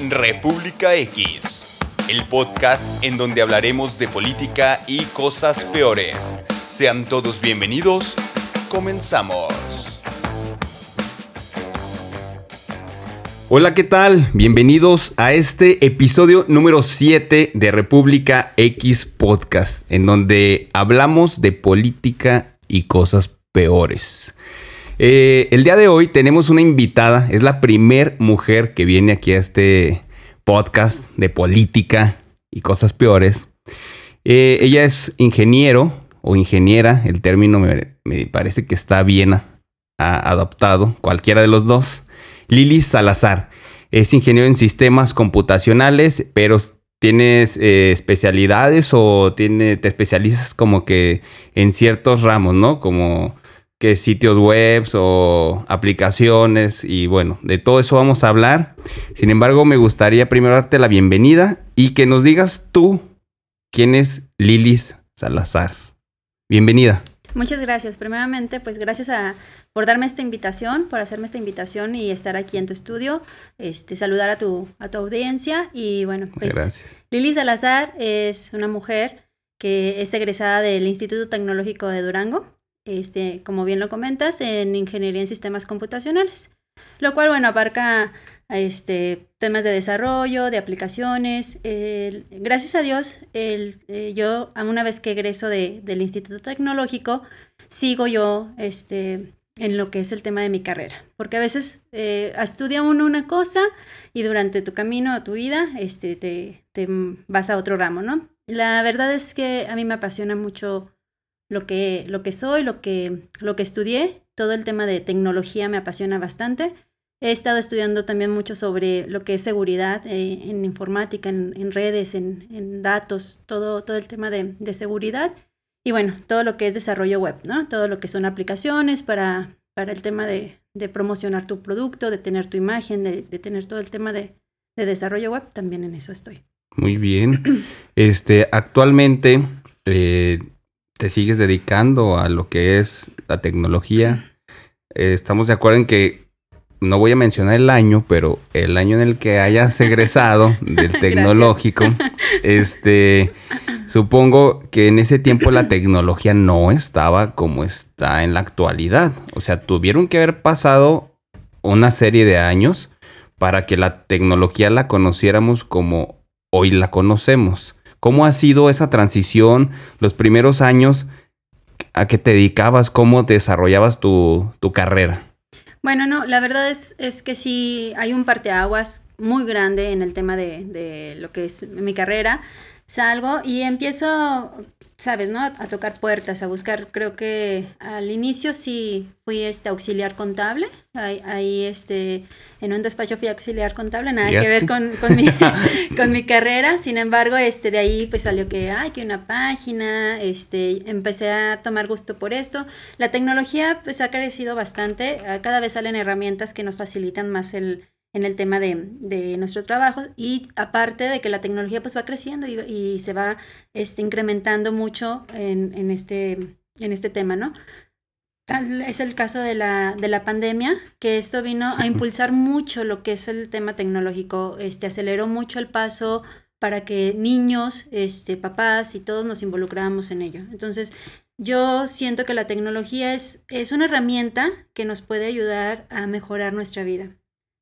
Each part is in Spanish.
República X, el podcast en donde hablaremos de política y cosas peores. Sean todos bienvenidos. Comenzamos. Hola, ¿qué tal? Bienvenidos a este episodio número 7 de República X Podcast, en donde hablamos de política y cosas peores. Eh, el día de hoy tenemos una invitada, es la primer mujer que viene aquí a este podcast de política y cosas peores. Eh, ella es ingeniero o ingeniera, el término me, parece que está bien adoptado, cualquiera de los dos. Lili Salazar es ingeniero en sistemas computacionales, pero tienes eh, especialidades o tiene, te especializas como que en ciertos ramos, ¿no? Como que sitios web o aplicaciones y bueno, de todo eso vamos a hablar. Sin embargo, me gustaría primero darte la bienvenida y que nos digas tú quién es Lilis Salazar. Bienvenida. Muchas gracias. Primeramente, pues gracias a, por darme esta invitación, por hacerme esta invitación y estar aquí en tu estudio, este, saludar a tu, a tu audiencia y bueno, pues gracias. Lili Salazar es una mujer que es egresada del Instituto Tecnológico de Durango este, como bien lo comentas, en ingeniería en sistemas computacionales, lo cual, bueno, abarca este, temas de desarrollo, de aplicaciones. gracias a Dios, el, eh, yo, una vez que egreso de, del Instituto Tecnológico, sigo yo este, en lo que es el tema de mi carrera, porque a veces eh, estudia uno una cosa y durante tu camino, tu vida, este, te, te vas a otro ramo, ¿no? La verdad es que a mí me apasiona mucho lo que, lo que soy, lo que, lo que estudié. Todo el tema de tecnología me apasiona bastante. He estado estudiando también mucho sobre lo que es seguridad eh, en informática, en, redes, en, datos, todo, todo el tema de, seguridad. Y bueno, todo lo que es desarrollo web, ¿no? Todo lo que son aplicaciones para, para el tema de, promocionar tu producto, de tener tu imagen, de, tener todo el tema de, desarrollo web, también en eso estoy. Muy bien. Este, actualmente, eh, te sigues dedicando a lo que es la tecnología. Eh, estamos de acuerdo en que no voy a mencionar el año, pero el año en el que hayas egresado del tecnológico, este, supongo que en ese tiempo la tecnología no estaba como está en la actualidad. O sea, tuvieron que haber pasado una serie de años para que la tecnología la conociéramos como hoy la conocemos. ¿Cómo ha sido esa transición, los primeros años a que te dedicabas, cómo desarrollabas tu, carrera? Bueno, no, la verdad es, es que sí hay un parteaguas muy grande en el tema de, de lo que es mi carrera. Salgo y empiezo sabes, ¿no? A, tocar puertas, a buscar, creo que al inicio sí fui este auxiliar contable, ahí, este, en un despacho fui auxiliar contable, nada que ver con, mi, con mi carrera, sin embargo, este, de ahí pues salió que, ay, que una página, este, empecé a tomar gusto por esto, la tecnología pues ha crecido bastante, cada vez salen herramientas que nos facilitan más el en el tema de, de, nuestro trabajo y aparte de que la tecnología pues va creciendo y, se va este, incrementando mucho en, en, este, en este tema, ¿no? Tal es el caso de la, de la pandemia, que esto vino a impulsar mucho lo que es el tema tecnológico, este, aceleró mucho el paso para que niños, este, papás y todos nos involucráramos en ello. Entonces, yo siento que la tecnología es, es una herramienta que nos puede ayudar a mejorar nuestra vida.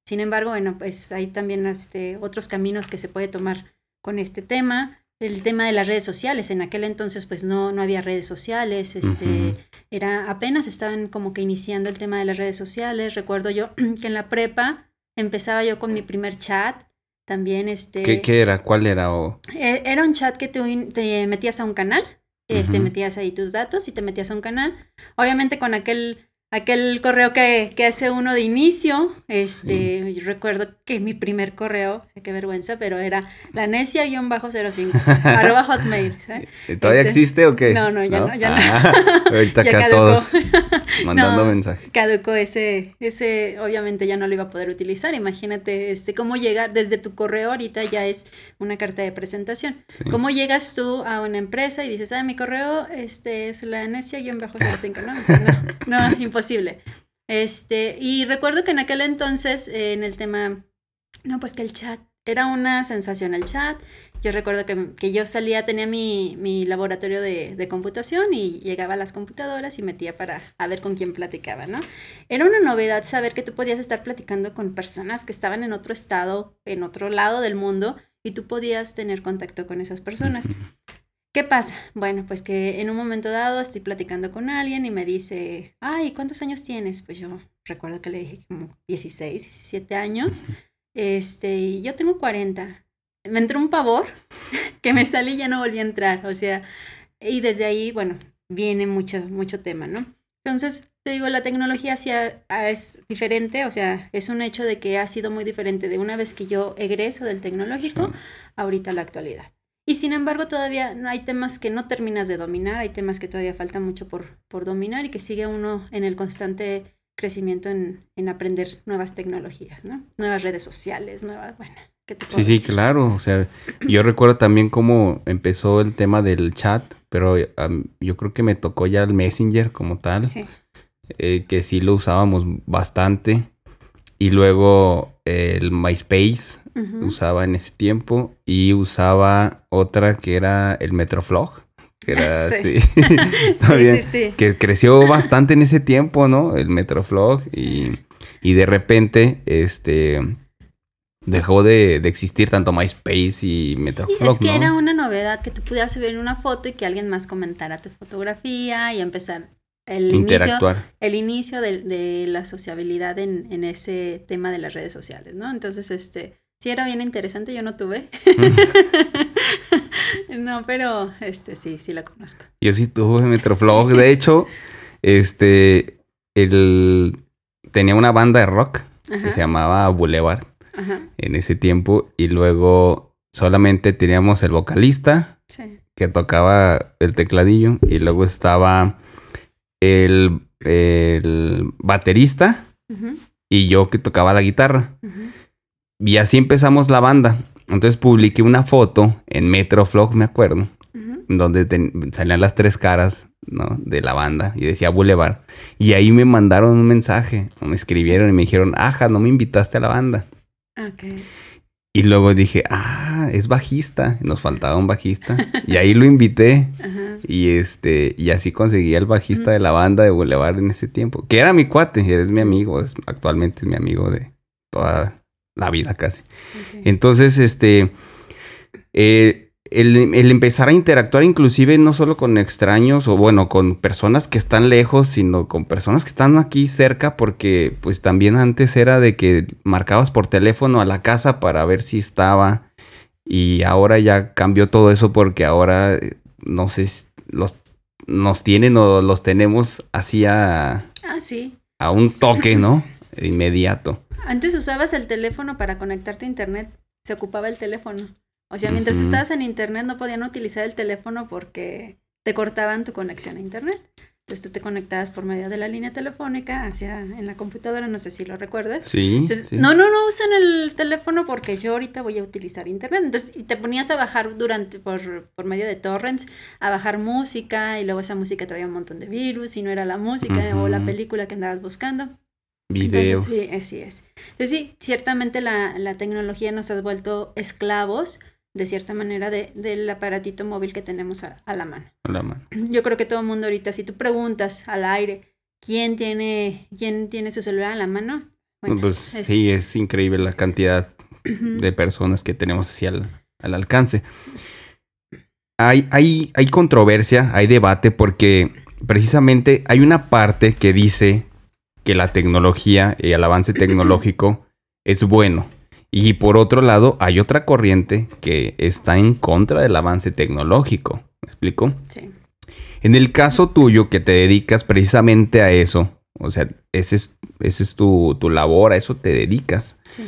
Sin embargo, bueno, pues hay también este, otros caminos que se puede tomar con este tema. El tema de las redes sociales, en aquel entonces pues no, no había redes sociales, este, era, apenas estaban como que iniciando el tema de las redes sociales. Recuerdo yo que en la prepa empezaba yo con mi primer chat, también este... ¿Qué, era? ¿Cuál era? E, era un chat que tú te metías a un canal, este, metías ahí tus datos y te metías a un canal. Obviamente con aquel aquel correo que, que, hace uno de inicio, este, yo recuerdo que mi primer correo, qué vergüenza, pero era la necia-05, arroba hotmail. ¿Todavía este, existe o qué? No, no, ya no, ya no. Ah, ahorita acá todos mandando mensajes. Caducó ese, ese, obviamente ya no lo iba a poder utilizar, imagínate, este, cómo llegar desde tu correo ahorita ya es una carta de presentación. ¿Cómo llegas tú a una empresa y dices, ah, mi correo este, es la necia-05, ¿no? no, no, imposible. Este, y recuerdo que en aquel entonces, en el tema, no, pues que el chat, era una sensación el chat. Yo recuerdo que, que yo salía, tenía mi, mi laboratorio de, de, computación y llegaba a las computadoras y metía para a ver con quién platicaba, ¿no? Era una novedad saber que tú podías estar platicando con personas que estaban en otro estado, en otro lado del mundo, y tú podías tener contacto con esas personas. ¿Qué pasa? Bueno, pues que en un momento dado estoy platicando con alguien y me dice, ay, ¿cuántos años tienes? Pues yo recuerdo que le dije como 16, 17 años. Este, y yo tengo 40. Me entró un pavor que me salí y ya no volví a entrar. O sea, y desde ahí, bueno, viene mucho, mucho tema, ¿no? Entonces, te digo, la tecnología sí es diferente, o sea, es un hecho de que ha sido muy diferente de una vez que yo egreso del tecnológico, ahorita la actualidad. Y sin embargo, todavía hay temas que no terminas de dominar, hay temas que todavía falta mucho por, por dominar y que sigue uno en el constante crecimiento en, en aprender nuevas tecnologías, ¿no? Nuevas redes sociales, nuevas, bueno. ¿qué te sí, sí, claro. O sea, yo recuerdo también cómo empezó el tema del chat, pero yo creo que me tocó ya el Messenger como tal. Sí. Eh, que sí lo usábamos bastante. Y luego el MySpace, usaba en ese tiempo y usaba otra que era el Metroflog. Que era así. que creció bastante en ese tiempo, ¿no? El Metroflog. Y, y, de repente, este. Dejó de, existir tanto MySpace y Metroflog. es que era una novedad que tú pudieras subir una foto y que alguien más comentara tu fotografía y empezar el Interactuar. inicio, el inicio de, de la sociabilidad en, en, ese tema de las redes sociales, ¿no? Entonces, este, sí era bien interesante, yo no tuve. no, pero este sí, sí la conozco. Yo sí tuve Metroflog. De hecho, este, el, tenía una banda de rock que se llamaba Boulevard en ese tiempo y luego solamente teníamos el vocalista que tocaba el tecladillo y luego estaba el, el baterista y yo que tocaba la guitarra. Y así empezamos la banda. Entonces publiqué una foto en Metroflog, me acuerdo, donde salían las tres caras ¿no? de la banda y decía Boulevard. Y ahí me mandaron un mensaje, o me escribieron y me dijeron, ajá, no me invitaste a la banda. Y luego dije, ah, es bajista, nos faltaba un bajista. y ahí lo invité. Y este, y así conseguí el bajista de la banda de Boulevard en ese tiempo. Que era mi cuate, es mi amigo, es, actualmente es mi amigo de toda la vida casi. Entonces, este, eh, el, empezar a interactuar inclusive no solo con extraños o bueno, con personas que están lejos, sino con personas que están aquí cerca, porque pues también antes era de que marcabas por teléfono a la casa para ver si estaba y ahora ya cambió todo eso porque ahora, no sé, los, nos tienen o los tenemos así a, ah, sí. a un toque, ¿no? Inmediato. Antes usabas el teléfono para conectarte a internet, se ocupaba el teléfono. O sea, mientras estabas en internet no podían utilizar el teléfono porque te cortaban tu conexión a internet. Entonces tú te conectabas por medio de la línea telefónica hacia en la computadora, no sé si lo recuerdas. Sí, No, no, no usen el teléfono porque yo ahorita voy a utilizar internet. Entonces te ponías a bajar durante por, por medio de torrents, a bajar música y luego esa música traía un montón de virus y no era la música o la película que andabas buscando. Video. sí, así es. Entonces sí, ciertamente la, la, tecnología nos ha vuelto esclavos, de cierta manera, de, del aparatito móvil que tenemos a, la mano. A la mano. Yo creo que todo el mundo ahorita, si tú preguntas al aire, ¿quién tiene, quién tiene su celular en la mano? pues sí, es increíble la cantidad de personas que tenemos así al, al alcance. Hay, hay, hay controversia, hay debate, porque precisamente hay una parte que dice que la tecnología y el avance tecnológico es bueno. Y por otro lado, hay otra corriente que está en contra del avance tecnológico. ¿Me explico? Sí. En el caso tuyo, que te dedicas precisamente a eso, o sea, ese es, ese es tu, tu labor, a eso te dedicas. Sí.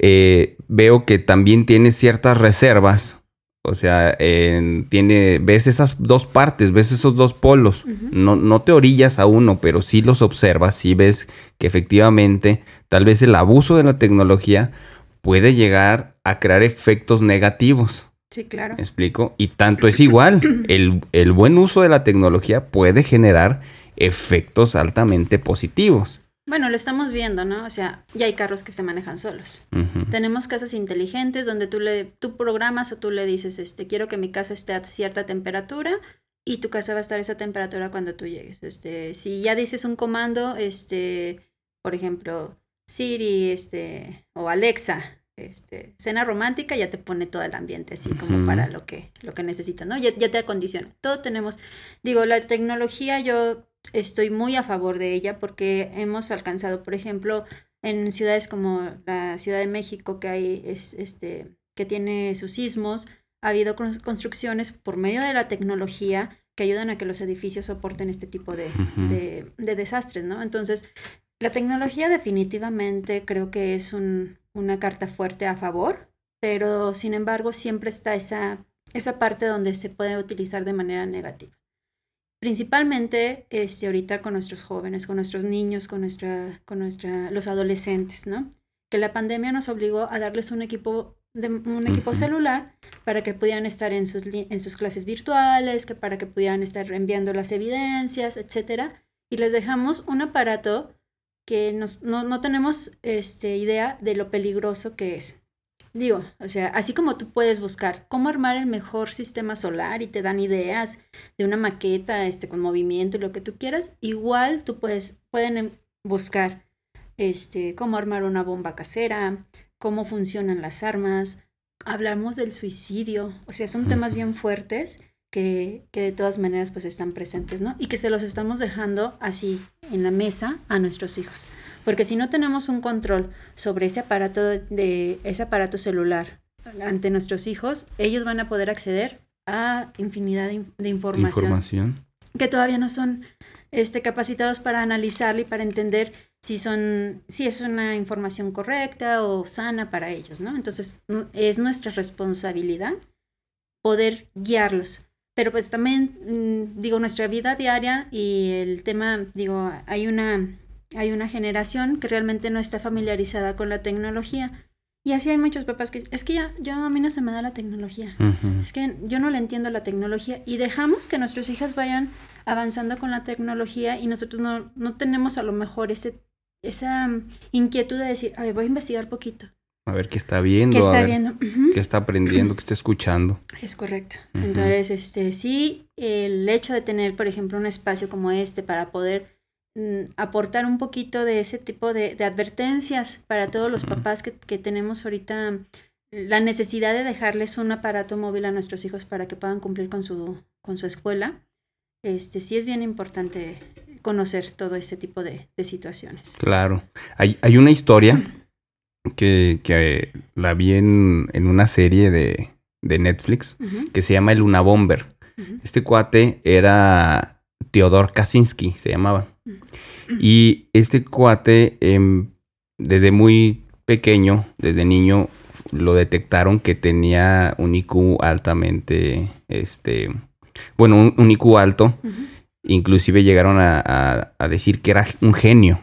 Eh, veo que también tienes ciertas reservas o sea, tiene, ves esas dos partes, ves esos dos polos. no, no te orillas a uno, pero sí los observas, sí ves que efectivamente tal vez el abuso de la tecnología puede llegar a crear efectos negativos. Sí, claro. ¿Me explico? Y tanto es igual, el, el buen uso de la tecnología puede generar efectos altamente positivos. Bueno, lo estamos viendo, ¿no? O sea, ya hay carros que se manejan solos. Tenemos casas inteligentes donde tú le tú programas o tú le dices, este, quiero que mi casa esté a cierta temperatura y tu casa va a estar a esa temperatura cuando tú llegues. Este, si ya dices un comando, este, por ejemplo, Siri, este, o Alexa, este, cena romántica, ya te pone todo el ambiente así como para lo que, lo que necesitas, ¿no? Ya, ya te acondiciona. Todo tenemos, digo, la tecnología yo estoy muy a favor de ella porque hemos alcanzado, por ejemplo, en ciudades como la Ciudad de México, que hay, es, este, que tiene sus sismos, ha habido construcciones por medio de la tecnología que ayudan a que los edificios soporten este tipo de, de, desastres, ¿no? Entonces, la tecnología definitivamente creo que es un, una carta fuerte a favor, pero sin embargo siempre está esa, esa parte donde se puede utilizar de manera negativa principalmente este, ahorita con nuestros jóvenes, con nuestros niños, con, nuestra, con nuestra, los adolescentes, ¿no? Que la pandemia nos obligó a darles un equipo, de, un equipo celular para que pudieran estar en sus, en sus clases virtuales, que para que pudieran estar enviando las evidencias, etcétera. Y les dejamos un aparato que nos, no, no tenemos este, idea de lo peligroso que es. Digo, o sea, así como tú puedes buscar cómo armar el mejor sistema solar y te dan ideas de una maqueta este, con movimiento y lo que tú quieras, igual tú puedes, pueden em, buscar este, cómo armar una bomba casera, cómo funcionan las armas, hablamos del suicidio, o sea, son temas bien fuertes que, que, de todas maneras pues están presentes, ¿no? Y que se los estamos dejando así en la mesa a nuestros hijos. Porque si no tenemos un control sobre ese aparato de ese aparato celular ante nuestros hijos, ellos van a poder acceder a infinidad de, información, que todavía no son este, capacitados para analizarla y para entender si son si es una información correcta o sana para ellos, ¿no? Entonces, es nuestra responsabilidad poder guiarlos. Pero pues también, mm, digo, nuestra vida diaria y el tema, digo, hay una hay una generación que realmente no está familiarizada con la tecnología. Y así hay muchos papás que es que ya, yo a mí no se me da la tecnología. Es que yo no le entiendo la tecnología. Y dejamos que nuestros hijos vayan avanzando con la tecnología y nosotros no, no tenemos a lo mejor ese, esa inquietud de decir, a ver, voy a investigar poquito. A ver qué está viendo. ¿Qué está viendo? ¿Qué está aprendiendo? ¿Qué está escuchando? Es correcto. Entonces, este, sí, el hecho de tener, por ejemplo, un espacio como este para poder Mm, aportar un poquito de ese tipo de, advertencias para todos los papás que, tenemos ahorita la necesidad de dejarles un aparato móvil a nuestros hijos para que puedan cumplir con su, con su escuela. Este, sí es bien importante conocer todo ese tipo de, situaciones. Claro. Hay, hay una historia que, que, la vi en, en una serie de, de Netflix que se llama El Luna Bomber. Este cuate era Teodor Kaczynski, se llamaba. Y este cuate, em, desde muy pequeño, desde niño, lo detectaron que tenía un IQ altamente, este, bueno, un, IQ alto. Inclusive llegaron a, decir que era un genio.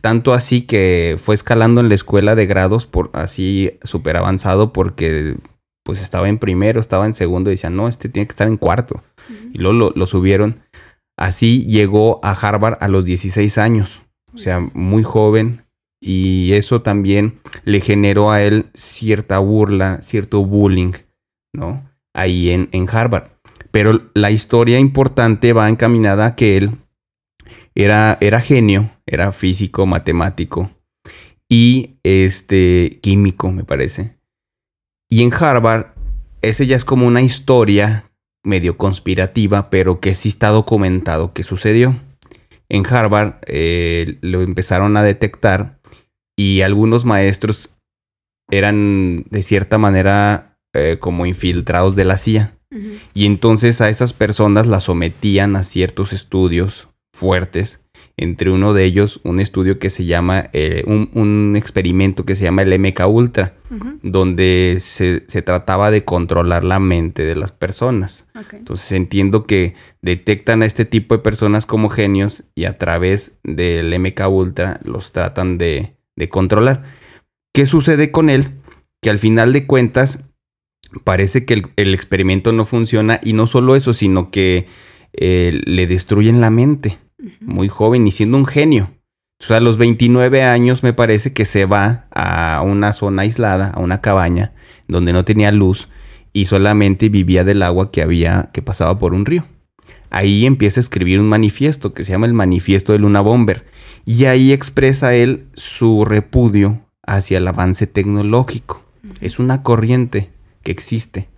Tanto así que fue escalando en la escuela de grados por así súper avanzado porque pues estaba en primero, estaba en segundo y decían, no, este tiene que estar en cuarto. Y luego lo subieron Así llegó a Harvard a los 16 años, o sea, muy joven, y eso también le generó a él cierta burla, cierto bullying, ¿no? Ahí en, en Harvard. Pero la historia importante va encaminada a que él era, era genio, era físico, matemático y este químico, me parece. Y en Harvard, ese ya es como una historia medio conspirativa, pero que sí está documentado que sucedió. En Harvard eh, lo empezaron a detectar y algunos maestros eran de cierta manera eh, como infiltrados de la CIA. Y entonces a esas personas las sometían a ciertos estudios fuertes entre uno de ellos un estudio que se llama, eh, un, experimento que se llama el MK Ultra, donde se, trataba de controlar la mente de las personas. Entonces entiendo que detectan a este tipo de personas como genios y a través del MK Ultra los tratan de, controlar. ¿Qué sucede con él? Que al final de cuentas parece que el, experimento no funciona y no solo eso, sino que eh, le destruyen la mente muy joven y siendo un genio. O sea, a los 29 años me parece que se va a una zona aislada, a una cabaña, donde no tenía luz y solamente vivía del agua que había, que pasaba por un río. Ahí empieza a escribir un manifiesto que se llama el Manifiesto de Luna Bomber. Y ahí expresa él su repudio hacia el avance tecnológico. Es una corriente que existe.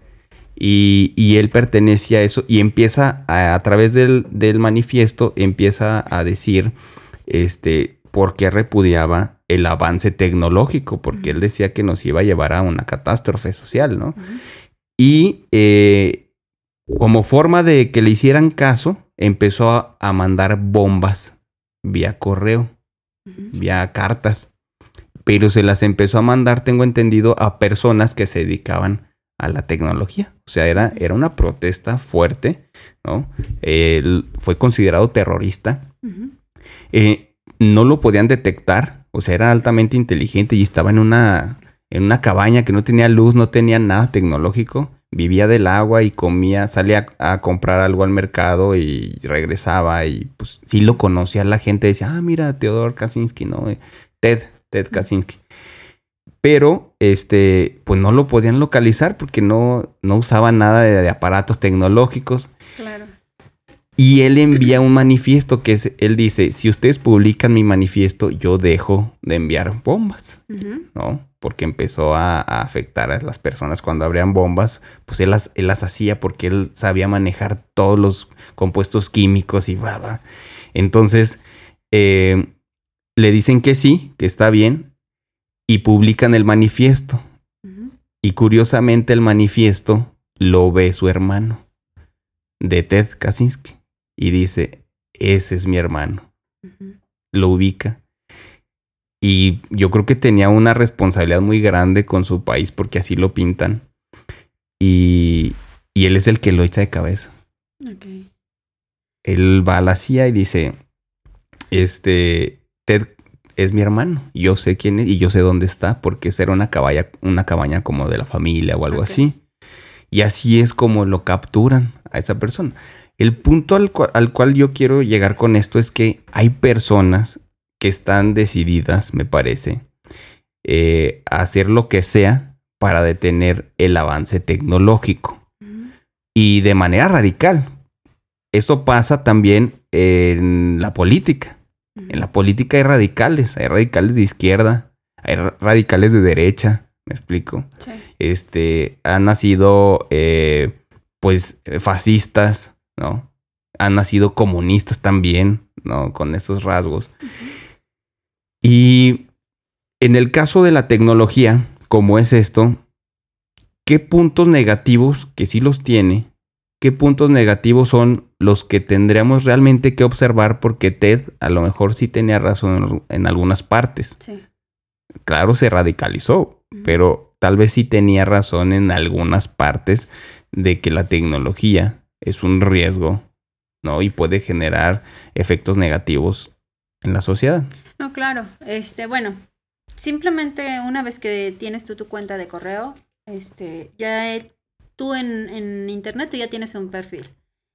Y, él pertenece a eso y empieza a, través del, manifiesto, empieza a decir este, por qué repudiaba el avance tecnológico, porque él decía que nos iba a llevar a una catástrofe social, ¿no? Y eh, como forma de que le hicieran caso, empezó a, mandar bombas vía correo, vía cartas, pero se las empezó a mandar, tengo entendido, a personas que se dedicaban a la tecnología. O sea, era, era una protesta fuerte, ¿no? Él fue considerado terrorista. Eh, no lo podían detectar, o sea, era altamente inteligente y estaba en una, en una cabaña que no tenía luz, no tenía nada tecnológico. Vivía del agua y comía, salía a, comprar algo al mercado y regresaba y pues sí lo conocía la gente, decía, ah, mira, Teodor Kaczynski, ¿no? Ted, Ted Kaczynski pero este, pues no lo podían localizar porque no, no usaba nada de, aparatos tecnológicos. Claro. Y él envía un manifiesto que es, él dice, si ustedes publican mi manifiesto, yo dejo de enviar bombas, ¿no? Porque empezó a, afectar a las personas cuando abrían bombas, pues él las, él las hacía porque él sabía manejar todos los compuestos químicos y va, Entonces, eh, le dicen que sí, que está bien, y publican el manifiesto. Y curiosamente el manifiesto lo ve su hermano de Ted Kaczynski y dice, ese es mi hermano. Lo ubica. Y yo creo que tenía una responsabilidad muy grande con su país porque así lo pintan. Y, y él es el que lo echa de cabeza. Él va a la CIA y dice, este, Ted es mi hermano. Yo sé quién es y yo sé dónde está porque será una cabaña, una cabaña como de la familia o algo así. Y así es como lo capturan a esa persona. El punto al, cual yo quiero llegar con esto es que hay personas que están decididas, me parece, eh, a hacer lo que sea para detener el avance tecnológico. Y de manera radical. Eso pasa también en la política. En la política hay radicales, hay radicales de izquierda, hay radicales de derecha, me explico. Este, han nacido, eh, pues, fascistas, ¿no? Han nacido comunistas también, ¿no? Con esos rasgos. Y en el caso de la tecnología, como es esto, ¿qué puntos negativos, que sí los tiene, qué puntos negativos son los que tendríamos realmente que observar porque Ted a lo mejor sí tenía razón en, algunas partes. Sí. Claro, se radicalizó, pero tal vez sí tenía razón en algunas partes de que la tecnología es un riesgo, ¿no? Y puede generar efectos negativos en la sociedad. No, claro. Este, bueno, simplemente una vez que tienes tú tu cuenta de correo, este, ya tú en, internet tú ya tienes un perfil.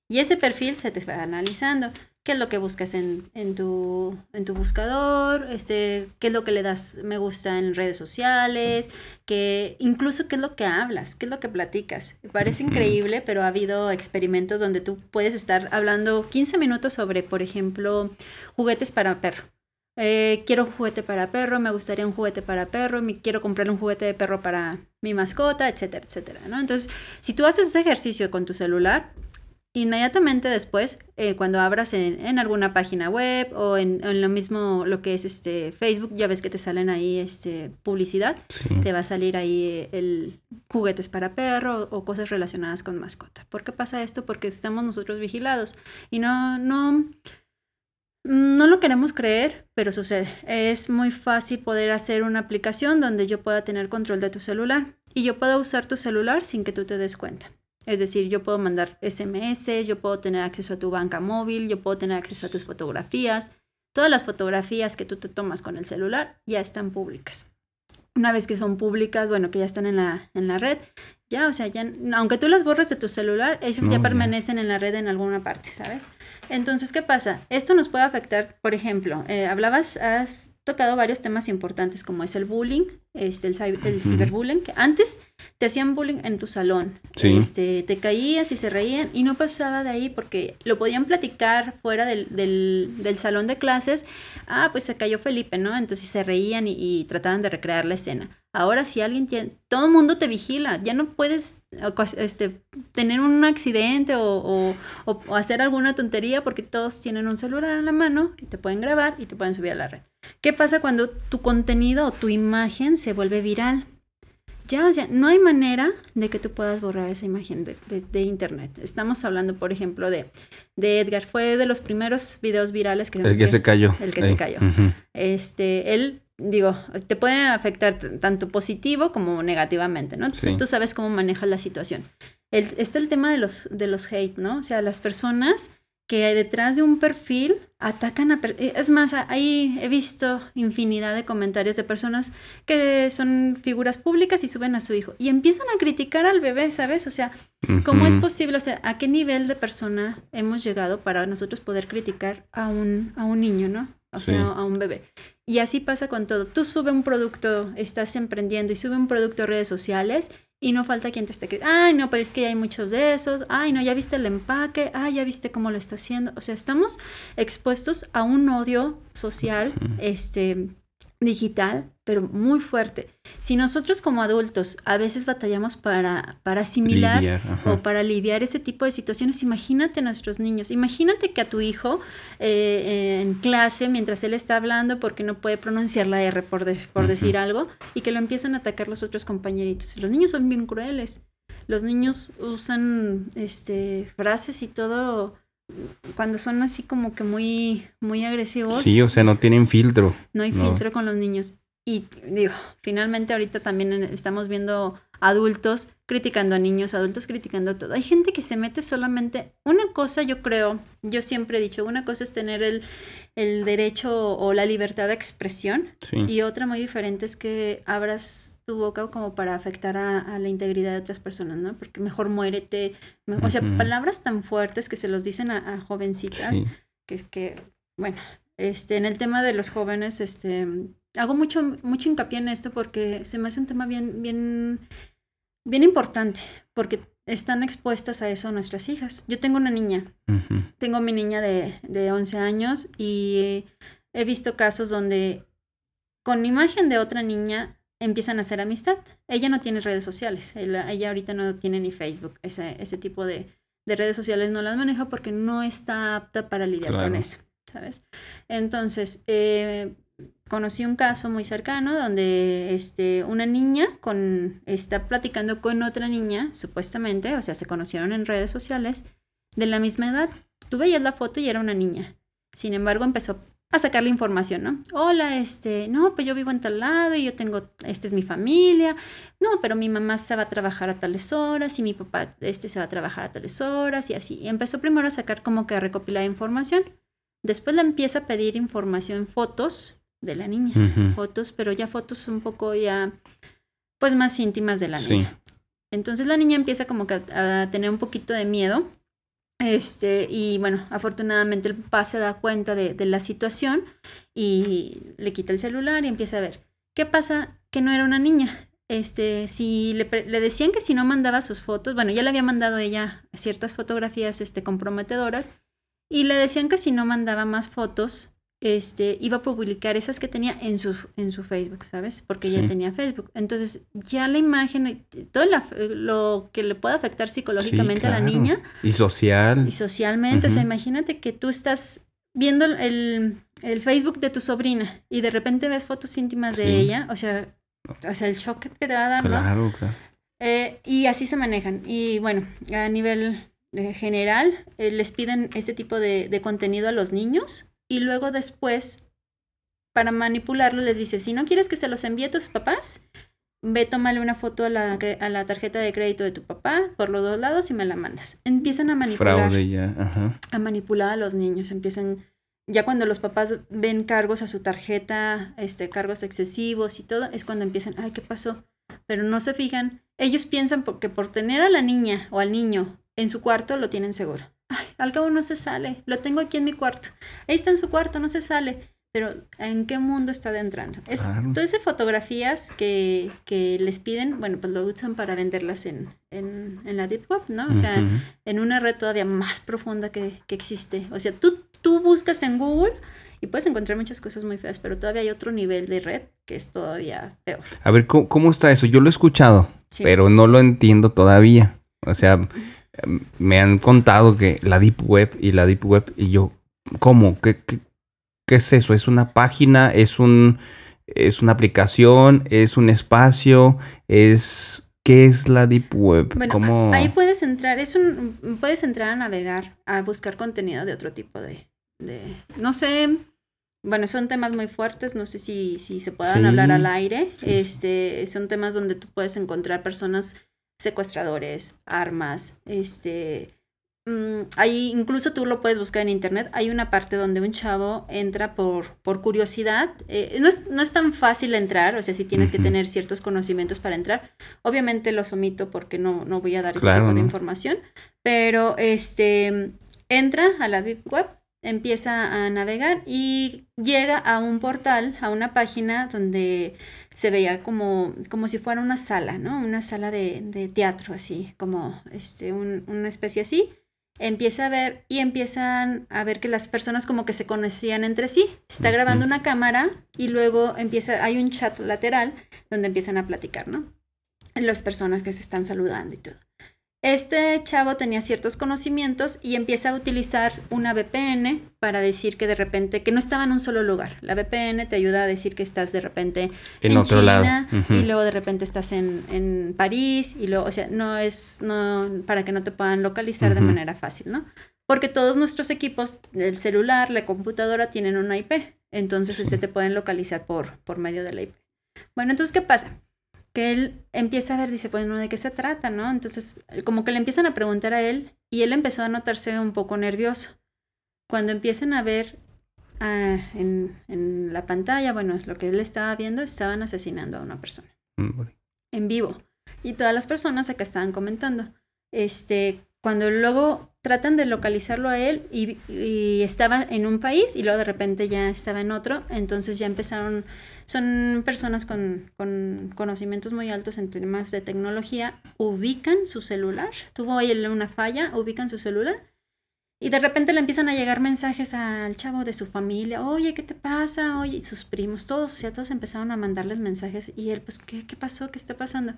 Y ese perfil se te va analizando. ¿Qué es lo que buscas en, en, tu, en tu buscador? Este, ¿Qué es lo que le das me gusta en redes sociales? Que, incluso qué es lo que hablas, qué es lo que platicas. Parece increíble, pero ha habido experimentos donde tú puedes estar hablando 15 minutos sobre, por ejemplo, juguetes para perro. Eh, quiero un juguete para perro, me gustaría un juguete para perro, me quiero comprar un juguete de perro para mi mascota, etcétera, etcétera, ¿no? Entonces, si tú haces ese ejercicio con tu celular, inmediatamente después, eh, cuando abras en, alguna página web o en, lo mismo lo que es este Facebook, ya ves que te salen ahí este publicidad, te va a salir ahí eh, el juguetes para perro o cosas relacionadas con mascota. ¿Por qué pasa esto? Porque estamos nosotros vigilados y no, no, no lo queremos creer, pero sucede. Es muy fácil poder hacer una aplicación donde yo pueda tener control de tu celular y yo pueda usar tu celular sin que tú te des cuenta. Es decir, yo puedo mandar SMS, yo puedo tener acceso a tu banca móvil, yo puedo tener acceso a tus fotografías. Todas las fotografías que tú te tomas con el celular ya están públicas. Una vez que son públicas, bueno, que ya están en la, en la red, Ya, o sea, ya, aunque tú las borres de tu celular, ellas No, ya ya. permanecen en la red en alguna parte, ¿sabes? Entonces, ¿qué pasa? Esto nos puede afectar, por ejemplo, eh, hablabas, has tocado varios temas importantes como es el bullying, este, el, cy- el Ujú. ciberbullying, que antes te hacían bullying en tu salón, Sí. este, te caías y se reían y no pasaba de ahí porque lo podían platicar fuera del, del, del salón de clases, ah, pues se cayó Felipe, ¿no? Entonces se reían y, y trataban de recrear la escena. Ahora si alguien tiene, todo el mundo te vigila, ya no puedes este, tener un accidente o, o- o- o hacer alguna tontería porque todos tienen un celular en la mano y te pueden grabar y te pueden subir a la red. ¿Qué pasa cuando tu contenido o tu imagen se vuelve viral? Ya, o sea, no hay manera de que tú puedas borrar esa imagen de, de- de internet. Estamos hablando, por ejemplo, de, de Edgar. Fue de los primeros videos virales que... El que se cayó. El que se cayó. Este, él, digo, te puede afectar tanto positivo como negativamente, ¿no? Entonces, Sí. tú sabes cómo manejas la situación. El, está el tema de los, de los hate, ¿no? O sea, las personas que detrás de un perfil atacan a... per- eh, Es más, ahí he visto infinidad de comentarios de personas que son figuras públicas y suben a su hijo y empiezan a criticar al bebé, ¿sabes? O sea, ¿Cómo es Ujú. posible? O sea, ¿a qué nivel de persona hemos llegado para nosotros poder criticar a un, a un niño, ¿no? O Sí. sea, a un bebé. Y así pasa con todo. Tú sube un producto, estás emprendiendo y sube un producto a redes sociales y no falta quien te esté criticando. Ay, no, pues es que ya hay muchos de esos. Ay, no, ya viste el empaque. Ay, ya viste cómo lo está haciendo. O sea, estamos expuestos a un odio social, este, digital, pero muy fuerte. Si nosotros como adultos a veces batallamos para, para asimilar Lidiar, o para lidiar ese tipo de situaciones, imagínate a nuestros niños, imagínate que a tu hijo eh, en clase, mientras él está hablando porque no puede pronunciar la R por, de- por decir algo, y que lo empiezan a atacar los otros compañeritos. Los niños son bien crueles. Los niños usan este, frases y todo cuando son así como que muy, muy agresivos Sí, o sea, no tienen filtro. no hay No. filtro con los niños. Y digo, finalmente ahorita también estamos viendo adultos criticando a niños, adultos criticando todo. Hay gente que se mete solamente, una cosa yo creo, yo siempre he dicho, una cosa es tener el, el derecho o la libertad de expresión Sí. y otra muy diferente es que abras tu boca como para afectar a, a la integridad de otras personas, ¿no? Porque mejor muérete, me- o sea, palabras tan fuertes que se los dicen a, a jovencitas Sí. que es que, bueno, este, en el tema de los jóvenes, este, hago mucho, mucho hincapié en esto porque se me hace un tema bien, bien, bien importante, porque están expuestas a eso nuestras hijas. Yo tengo una niña, tengo mi niña de, de 11 años y he visto casos donde con imagen de otra niña empiezan a hacer amistad. Ella no tiene redes sociales, ella, ella ahorita no tiene ni Facebook, ese, ese tipo de, de redes sociales no las maneja porque no está apta para lidiar con eso, ¿sabes? Entonces, eh, conocí un caso muy cercano donde este, una niña con, está platicando con otra niña, supuestamente, o sea, se conocieron en redes sociales, de la misma edad. Tú veías la foto y era una niña. Sin embargo, empezó a sacar la información, ¿no? Hola, este, no, pues yo vivo en tal lado y yo tengo, esta es mi familia. No, pero mi mamá se va a trabajar a tales horas y mi papá, este, se va a trabajar a tales horas y así. Y empezó primero a sacar como que a recopilar información. Después le empieza a pedir información, fotos de la niña. Fotos, pero ya fotos un poco ya, pues más íntimas de la Sí. niña. Entonces la niña empieza como que a, a tener un poquito de miedo. Este, y bueno, afortunadamente el papá se da cuenta de, de la situación y le quita el celular y empieza a ver. ¿Qué pasa? Que no era una niña. Este, si le, le decían que si no mandaba sus fotos, bueno, ya le había mandado ella ciertas fotografías este, comprometedoras y le decían que si no mandaba más fotos, este, iba a publicar esas que tenía en su, en su Facebook, ¿sabes? Porque ella Sí. tenía Facebook. Entonces, ya la imagen, todo la- lo que le puede afectar psicológicamente a la niña Y social. y socialmente, o sea, imagínate que tú estás viendo el, el Facebook de tu sobrina y de repente ves fotos íntimas de ella, o sea, o sea, el shock que te va a dar, ¿no? Claro, claro. Eh, y así se manejan. Y bueno, a nivel eh, general, eh, les piden este tipo de, de contenido a los niños y luego después, para manipularlo, les dice, si no quieres que se los envíe a tus papás, ve, tómale una foto a la, a la tarjeta de crédito de tu papá por los dos lados y me la mandas. Empiezan a manipular Fraude ya. Ajá. a manipular a los niños. Empiezan, ya cuando los papás ven cargos a su tarjeta, este, cargos excesivos y todo, es cuando empiezan, ay, ¿qué pasó? pero no se fijan. Ellos piensan que por tener a la niña o al niño en su cuarto lo tienen seguro. Ay, al cabo no se sale, lo tengo aquí en mi cuarto. Ahí está en su cuarto, no se sale. Pero ¿en qué mundo está adentrando? Es, Todas esas fotografías que, que, les piden, bueno, pues lo usan para venderlas en, en, en la Deep Web, ¿no? O sea, en una red todavía más profunda que, que existe. O sea, tú, tú buscas en Google y puedes encontrar muchas cosas muy feas, pero todavía hay otro nivel de red que es todavía peor. A ver, ¿cómo, está eso? Yo lo he escuchado, pero no lo entiendo todavía. O sea, me han contado que la Deep Web y la Deep Web, y yo, ¿cómo? ¿Qué, qué, qué es eso? ¿Es una página? ¿Es un es una aplicación? ¿Es un espacio? ¿Es ¿Qué es la Deep Web? Bueno, ahí puedes entrar, es un, puedes entrar a navegar, a buscar contenido de otro tipo de, de, no sé, bueno, son temas muy fuertes, no sé si, si se puedan hablar al aire. este, son temas donde tú puedes encontrar personas secuestradores, armas, este, mm, ahí incluso tú lo puedes buscar en internet. Hay una parte donde un chavo entra por, por curiosidad. Eh, no, es, no, es, tan fácil entrar, o sea, si tienes que tener ciertos conocimientos para entrar. Obviamente los omito porque no, no voy a dar ese tipo de información. Pero este entra a la Deep Web empieza a navegar y llega a un portal, a una página donde se veía como, como si fuera una sala, ¿no? Una sala de, teatro, así, como este, una especie así. Empieza a ver y empiezan a ver que las personas como que se conocían entre sí. Está grabando una cámara y luego empieza, hay un chat lateral donde empiezan a platicar, ¿no? Las personas que se están saludando y todo. Este chavo tenía ciertos conocimientos y empieza a utilizar una VPN para decir que de repente, que no estaba en un solo lugar. La VPN te ayuda a decir que estás de repente en, otro China y luego de repente estás en, en, París y luego, o sea, no es, no, para que no te puedan localizar de manera fácil, ¿no? Porque todos nuestros equipos, el celular, la computadora, tienen una IP. Entonces, se este te pueden localizar por, por medio de la IP. Bueno, entonces, ¿qué pasa? Que él empieza a ver, dice, pues, ¿de qué se trata, no? Entonces, como que le empiezan a preguntar a él y él empezó a notarse un poco nervioso. Cuando empiezan a ver ah, en, en, la pantalla, bueno, lo que él estaba viendo, estaban asesinando a una persona. Mm, en vivo. Y todas las personas acá estaban comentando. Este, cuando luego tratan de localizarlo a él y, y, estaba en un país y luego de repente ya estaba en otro, entonces ya empezaron son personas con, conocimientos muy altos en temas de tecnología, ubican su celular, tuvo ahí una falla, ubican su celular y de repente le empiezan a llegar mensajes al chavo de su familia, oye, ¿qué te pasa? Oye, sus primos, todos, o sea, todos empezaron a mandarles mensajes y él, pues, ¿qué, qué pasó? ¿Qué está pasando?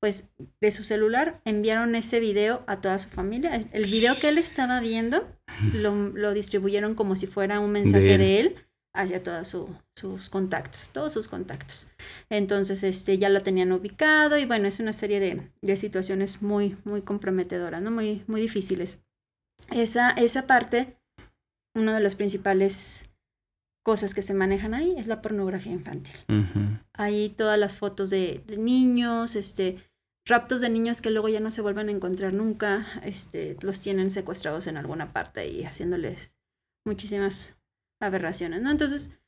Pues de su celular enviaron ese video a toda su familia. El video que él estaba viendo lo, lo distribuyeron como si fuera un mensaje de él hacia todos sus contactos, todos sus contactos. Entonces, este, ya lo tenían ubicado y bueno, es una serie de, de situaciones muy, muy comprometedoras, ¿no? Muy, muy difíciles. Esa, esa parte, una de las principales cosas que se manejan ahí es la pornografía infantil. Ahí todas las fotos de, de, niños, este, raptos de niños que luego ya no se vuelven a encontrar nunca, este, los tienen secuestrados en alguna parte y haciéndoles muchísimas aberraciones, ¿no? Entonces,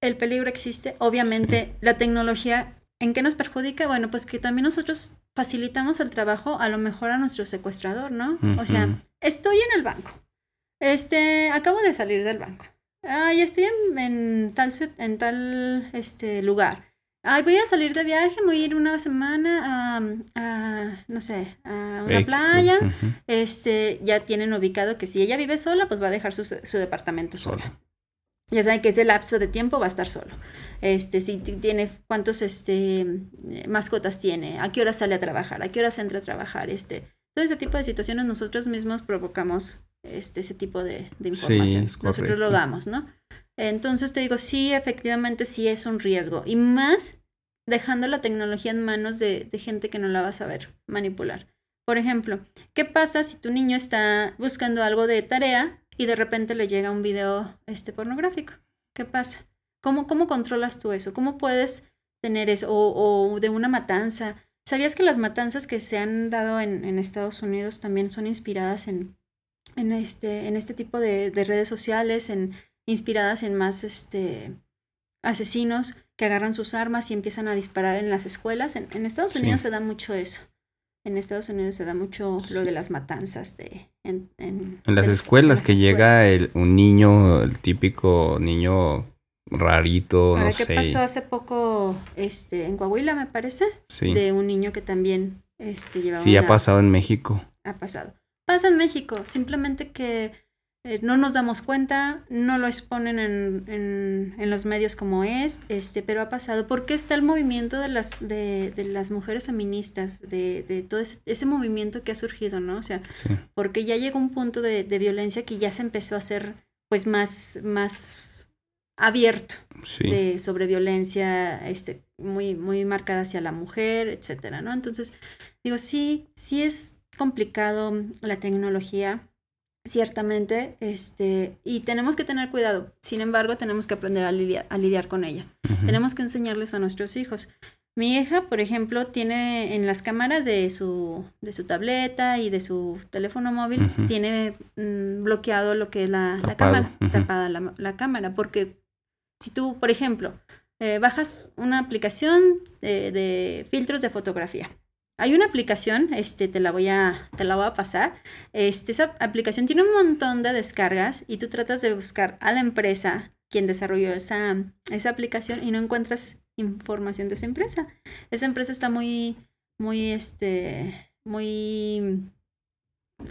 el peligro existe. Obviamente, la tecnología, ¿en qué nos perjudica? Bueno, pues que también nosotros facilitamos el trabajo a lo mejor a nuestro secuestrador, ¿no? O sea, estoy en el banco. Este, acabo de salir del banco. Ay, estoy en, tal, en tal este, lugar. Ay, voy a salir de viaje, voy a ir una semana a, no sé, a una playa. Este, ya tienen ubicado que si ella vive sola, pues va a dejar su, su departamento sola. Ya saben que ese lapso de tiempo va a estar solo. Este, si tiene, cuántos este, mascotas tiene, a qué hora sale a trabajar, a qué hora entra a trabajar, este. Todo ese tipo de situaciones nosotros mismos provocamos este, ese tipo de, de información. nosotros lo damos, ¿no? Entonces te digo, sí, efectivamente sí es un riesgo. Y más dejando la tecnología en manos de, gente que no la va a saber manipular. Por ejemplo, ¿qué pasa si tu niño está buscando algo de tarea y de repente le llega un video este, pornográfico? ¿Qué pasa? ¿Cómo, ¿Cómo controlas tú eso? ¿Cómo puedes tener eso? O, de una matanza. ¿Sabías que las matanzas que se han dado en, Estados Unidos también son inspiradas en, en, este, en este tipo de redes sociales, en inspiradas en más este, asesinos que agarran sus armas y empiezan a disparar en las escuelas. En, en Estados Sí. Unidos se da mucho eso. En Estados Unidos se da mucho lo de las matanzas de en, en- En las de- escuelas que llega el, un niño, el típico niño rarito, Ahora, no ¿qué sé. pasó hace poco este, en Coahuila, me parece? Sí, De un niño que también este, llevaba sí ha pasado en México. ha pasado. Pasa en México, simplemente que eh, no nos damos cuenta, no lo exponen en, en, en los medios como es, este, pero ha pasado. ¿Por qué está el movimiento de las, de, de las mujeres feministas, de, de todo ese, ese movimiento que ha surgido, ¿no? O sea, Sí, porque ya llegó un punto de, de violencia que ya se empezó a hacer pues más, más abierto sí. de sobre violencia este, muy, muy marcada hacia la mujer, etcétera, ¿no? Entonces, digo, sí, sí es complicado la tecnología, ciertamente, este, y tenemos que tener cuidado. Sin embargo, tenemos que aprender a lidiar, a lidiar con ella. Tenemos que enseñarles a nuestros hijos. Mi hija, por ejemplo, tiene en las cámaras de su, de su tableta y de su teléfono móvil, tiene mm, bloqueado lo que es la, la cámara, tapada la, la cámara, porque si tú, por ejemplo, eh, bajas una aplicación de, de filtros de fotografía. Hay una aplicación, este, te la voy a, te la voy a pasar. Este, esa aplicación tiene un montón de descargas y tú tratas de buscar a la empresa quien desarrolló esa, esa aplicación y no encuentras información de esa empresa. Esa empresa está muy, muy, este, muy,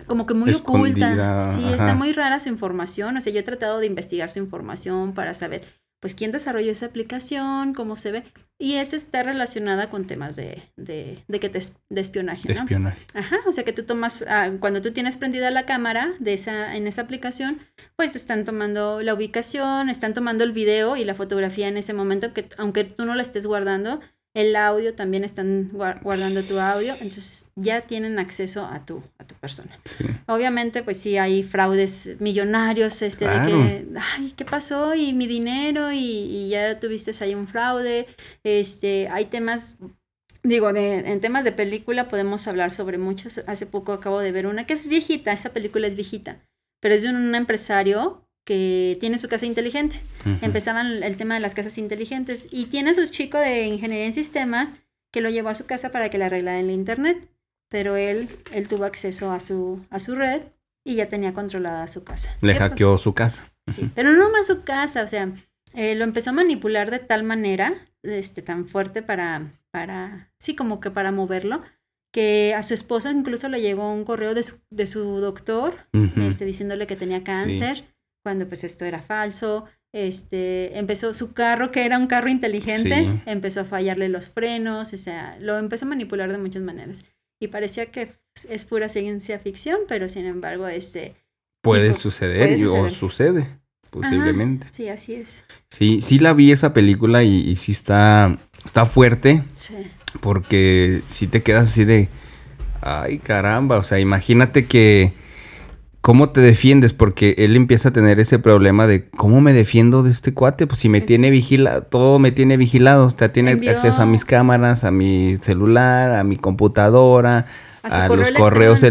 como que muy Escondida, oculta. Sí, está muy rara su información. O sea, yo he tratado de investigar su información para saber, pues, quién desarrolló esa aplicación, cómo se ve. Y esa está relacionada con temas de, de, de que te, de espionaje, De ¿no? espionaje. Ajá, o sea que tú tomas, ah, cuando tú tienes prendida la cámara de esa, en esa aplicación, pues están tomando la ubicación, están tomando el video y la fotografía en ese momento, que aunque tú no la estés guardando, el audio también están guar- guardando tu audio, entonces ya tienen acceso a tu, a tu persona. Sí. Obviamente, pues sí hay fraudes millonarios, este, Claro. de que, ay, ¿qué pasó? Y mi dinero, y, y ya tuviste ahí un fraude. Este, hay temas, digo, de, en temas de película podemos hablar sobre muchos. Hace poco acabo de ver una que es viejita, esa película es viejita, pero es de un empresario que tiene su casa inteligente. Empezaban el tema de las casas inteligentes y tiene a sus chicos de ingeniería en sistemas que lo llevó a su casa para que le arreglara el internet, pero él, él tuvo acceso a su, a su red y ya tenía controlada su casa. Le ¿Qué pa- hackeó su casa. Sí, pero no más su casa, o sea, eh, lo empezó a manipular de tal manera, este, tan fuerte para, para, sí, como que para moverlo, que a su esposa incluso le llegó un correo de su, de su doctor este, diciéndole que tenía cáncer, cuando pues esto era falso. Este, empezó su carro, que era un carro inteligente, Sí. empezó a fallarle los frenos, o sea, lo empezó a manipular de muchas maneras. Y parecía que es pura ciencia ficción, pero sin embargo, este... Puede Tipo, suceder, puede o sucede, posiblemente. ajá, sí, así es. Sí, sí la vi esa película y, y sí está, está fuerte Sí. porque sí te quedas así de, ay caramba, o sea, imagínate que, ¿cómo te defiendes? Porque él empieza a tener ese problema de, ¿cómo me defiendo de este cuate? Pues si me Sí. tiene vigilado, todo me tiene vigilado, o sea, tiene Envió- acceso a mis cámaras, a mi celular, a mi computadora, A su a, correo los correos electrónico.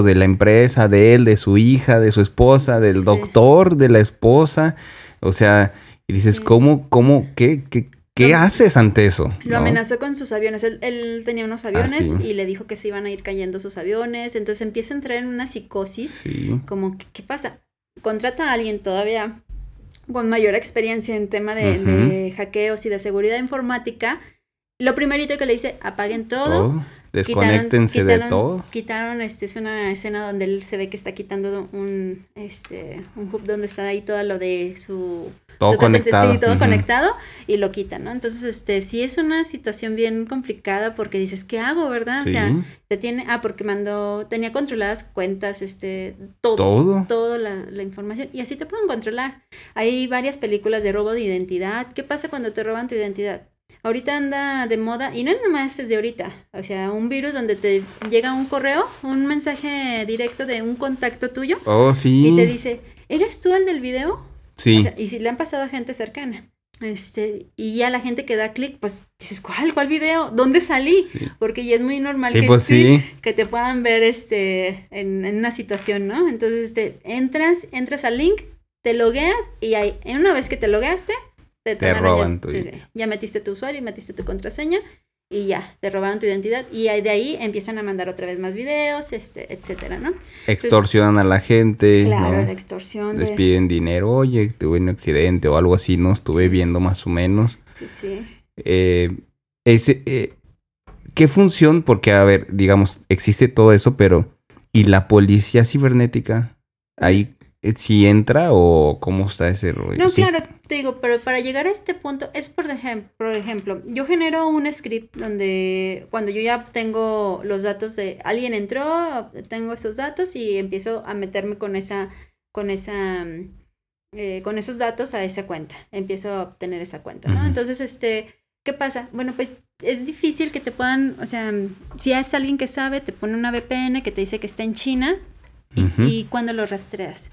electrónicos de la empresa, de él, de su hija, de su esposa, del Sí. doctor, de la esposa. O sea, y dices, Sí. ¿cómo, cómo, qué, qué, qué Lo- haces ante eso? Lo ¿no? amenazó con sus aviones. Él, él tenía unos aviones sí. y le dijo que se iban a ir cayendo sus aviones. Entonces empieza a entrar en una psicosis Sí, como, ¿qué pasa? Contrata a alguien todavía con mayor experiencia en tema de, hackeos y de seguridad informática. Lo primerito que le dice, apaguen todo. todo. Desconéctense de quitaron- todo. Quitaron, este, es una escena donde él se ve que está quitando un, este, un hub donde está ahí todo lo de su... Todo su casete, conectado. Sí, todo conectado y lo quitan, ¿no? Entonces, este, sí es una situación bien complicada porque dices, ¿qué hago, verdad? O sea, te tiene, ah, porque mandó, tenía controladas cuentas, este, todo, todo. toda la, la información y así te pueden controlar. Hay varias películas de robo de identidad. ¿Qué pasa cuando te roban tu identidad? Ahorita anda de moda, y no nomás es de ahorita, o sea, un virus donde te llega un correo, un mensaje directo de un contacto tuyo Oh, sí. y te dice, ¿eres tú el del video? Sí, O sea, y si le han pasado a gente cercana. Este, y ya la gente que da clic, pues dices, ¿cuál? ¿Cuál video? ¿Dónde salí? sí. Porque ya es muy normal Sí, que pues sí. que te puedan ver este en, en una situación, ¿no? Entonces este, entras, entras al link, te logueas y ahí, una vez que te logueaste, Te roban ya, tu sí, ya metiste tu usuario y metiste tu contraseña y ya, te robaron tu identidad y de ahí empiezan a mandar otra vez más videos, este, etcétera, ¿no? Extorsionan a la gente, Claro, ¿no? la extorsión. Les de- piden dinero, oye, tuve un accidente o algo así, ¿no? Estuve Sí. viendo más o menos. Sí, sí. Eh, ese, eh, ¿Qué función? Porque, a ver, digamos, existe todo eso, pero ¿y la policía cibernética? ¿Ahí eh, sí entra o cómo está ese rollo? No, Sí. claro, te digo, pero para llegar a este punto es por, ejem- por ejemplo, yo genero un script donde cuando yo ya tengo los datos de alguien entró, tengo esos datos y empiezo a meterme con esa, con esa, eh, con esos datos a esa cuenta, empiezo a obtener esa cuenta, ¿no? Entonces, este, ¿qué pasa? Bueno, pues es difícil que te puedan, o sea, si es alguien que sabe, te pone una VPN que te dice que está en China y cuando lo rastreas.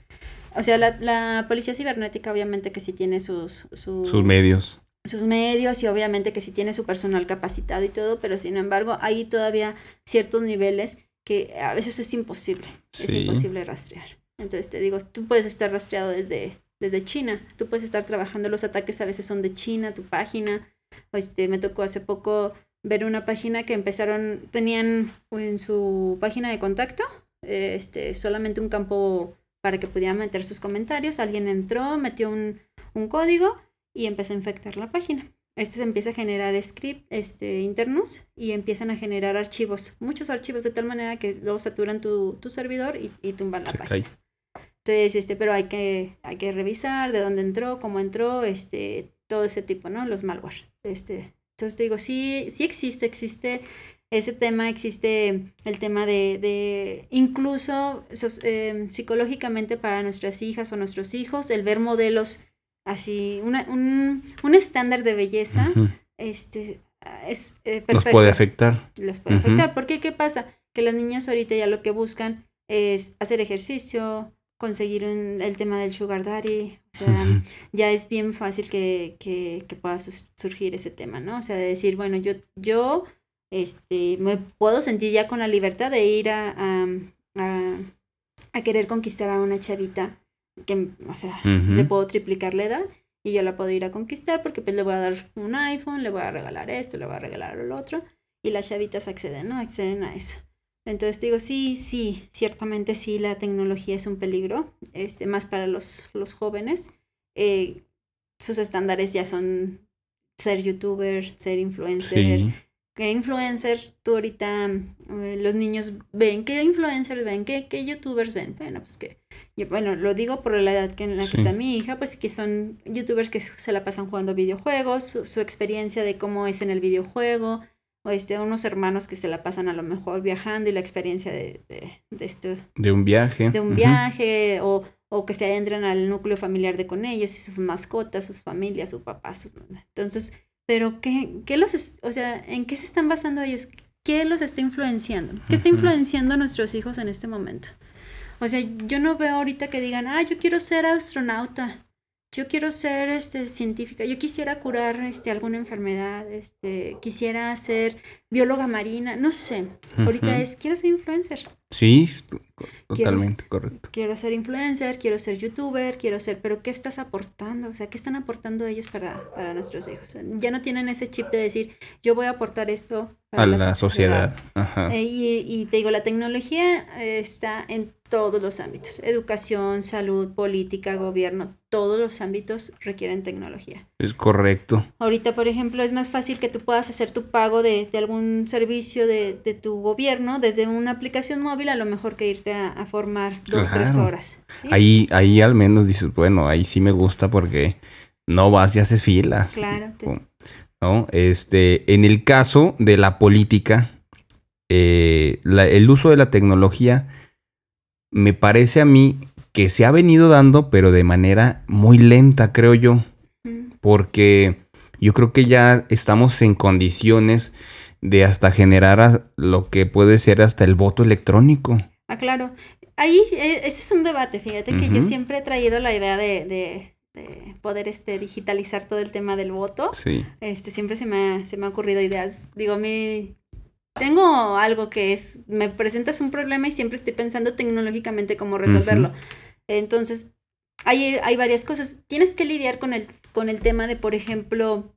O sea, la, la policía cibernética obviamente que sí tiene sus, su- Sus medios. sus medios y obviamente que sí tiene su personal capacitado y todo, pero sin embargo hay todavía ciertos niveles que a veces es imposible, es imposible rastrear. Entonces te digo, tú puedes estar rastreado desde, desde China, tú puedes estar trabajando, los ataques a veces son de China, tu página. Este, me tocó hace poco ver una página que empezaron, tenían en su página de contacto, este, solamente un campo para que pudieran meter sus comentarios. Alguien entró, metió un, un código y empezó a infectar la página. Este se empieza a generar script este, internos y empiezan a generar archivos, muchos archivos de tal manera que luego saturan tu, tu servidor y, y tumban la Se página. cae. Entonces, este, pero hay que, hay que revisar de dónde entró, cómo entró, este, todo ese tipo, ¿no? Los malware. Este, entonces te digo, sí, sí existe, existe ese tema, existe el tema de, de incluso eh, psicológicamente para nuestras hijas o nuestros hijos, el ver modelos así, una- un, un estándar de belleza, este, es eh, perfecto puede afectar. los puede afectar. Porque qué pasa? Que las niñas ahorita ya lo que buscan es hacer ejercicio, conseguir un- el tema del sugar daddy. O sea, ya es bien fácil que, que, que pueda surgir ese tema, ¿no? O sea, de decir, bueno, yo, yo este, me puedo sentir ya con la libertad de ir a, a, a- a querer conquistar a una chavita que, o sea, le puedo triplicar la edad y yo la puedo ir a conquistar porque pues le voy a dar un iPhone, le voy a regalar esto, le voy a regalar lo otro y las chavitas acceden, ¿no? Acceden a eso. Entonces digo, sí, sí, ciertamente sí, la tecnología es un peligro, este, más para los, los jóvenes. Eh, sus estándares ya son ser youtuber, ser influencer. Sí. ¿Qué influencer tú ahorita, eh, los niños ven? ¿Qué influencers ven? ¿Qué, qué youtubers ven? Bueno, pues que, yo, bueno, lo digo por la edad que en la que está mi hija, pues que son youtubers que se la pasan jugando videojuegos, su, su experiencia de cómo es en el videojuego, o este, unos hermanos que se la pasan a lo mejor viajando y la experiencia de, de, de este, De un viaje. de un viaje o, o que se adentran al núcleo familiar de con ellos y sus mascotas, sus familias, su papá, sus... Entonces, pero ¿qué, qué los, es- o sea, en qué se están basando ellos? ¿Qué los está influenciando? ¿Qué está influenciando a nuestros hijos en este momento? O sea, yo no veo ahorita que digan, ah, yo quiero ser astronauta, yo quiero ser este, científica, yo quisiera curar este, alguna enfermedad, este, quisiera ser bióloga marina, no sé. Ahorita es, quiero ser influencer Sí, totalmente correcto. quiero ser influencer, quiero ser youtuber, quiero ser, pero ¿qué estás aportando? O sea, ¿qué están aportando ellos para, para nuestros hijos? Ya no tienen ese chip de decir, yo voy a aportar esto para A la sociedad. Ajá. Eh, y, y te digo, la tecnología eh, está en todos los ámbitos, educación, salud, política, gobierno, todos los ámbitos requieren tecnología. Es correcto. Ahorita, por ejemplo, es más fácil que tú puedas hacer tu pago de, de algún servicio de, de tu gobierno desde una aplicación móvil, a lo mejor que irte a, a formar dos, tres horas. ¿sí? Ahí, ahí al menos dices, bueno, ahí sí me gusta porque no vas y haces filas. Claro, te- ¿no? Este, en el caso de la política, eh, la- el uso de la tecnología me parece a mí que se ha venido dando, pero de manera muy lenta, creo yo, porque yo creo que ya estamos en condiciones de hasta generar lo que puede ser hasta el voto electrónico. Ah, claro. Ahí, eh, ese es un debate, fíjate que yo siempre he traído la idea de, de- de poder este, digitalizar todo el tema del voto. Sí. Este, siempre se me, ha, se me ha ocurrido ideas. Digo, mi, tengo algo que es, me presentas un problema y siempre estoy pensando tecnológicamente cómo resolverlo. Entonces, hay, hay varias cosas. Tienes que lidiar con el, con el tema de, por ejemplo,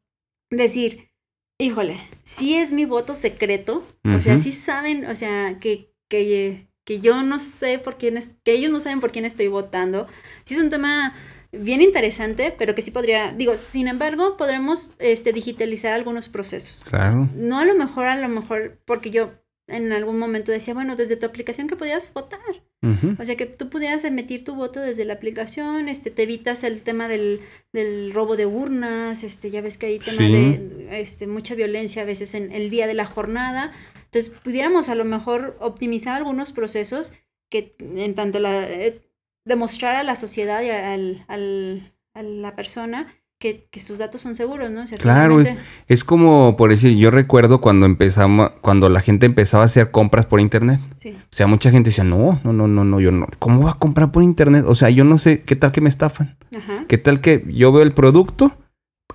decir, híjole, si es mi voto secreto, o sea, si saben, o sea, que, que, que yo no sé por quién es, que ellos no saben por quién estoy votando. Sí es un tema bien interesante, pero que sí podría, digo, sin embargo, podremos este, digitalizar algunos procesos. Claro. No a lo mejor, a lo mejor, porque yo en algún momento decía, bueno, desde tu aplicación que podías votar. O sea, que tú pudieras emitir tu voto desde la aplicación, este, te evitas el tema del, del robo de urnas, este, ya ves que hay tema de este, mucha violencia a veces en el día de la jornada. Entonces, pudiéramos a lo mejor optimizar algunos procesos que en tanto la... Eh, demostrar a la sociedad y al, al, a la persona que, que, sus datos son seguros, ¿no? claro, es, es, como, por decir, yo recuerdo cuando empezamos, cuando la gente empezaba a hacer compras por internet. Sí. O sea, mucha gente decía, no, no, no, no, no, yo no, ¿cómo va a comprar por internet? O sea, yo no sé, ¿qué tal que me estafan? Ajá. ¿Qué tal que yo veo el producto,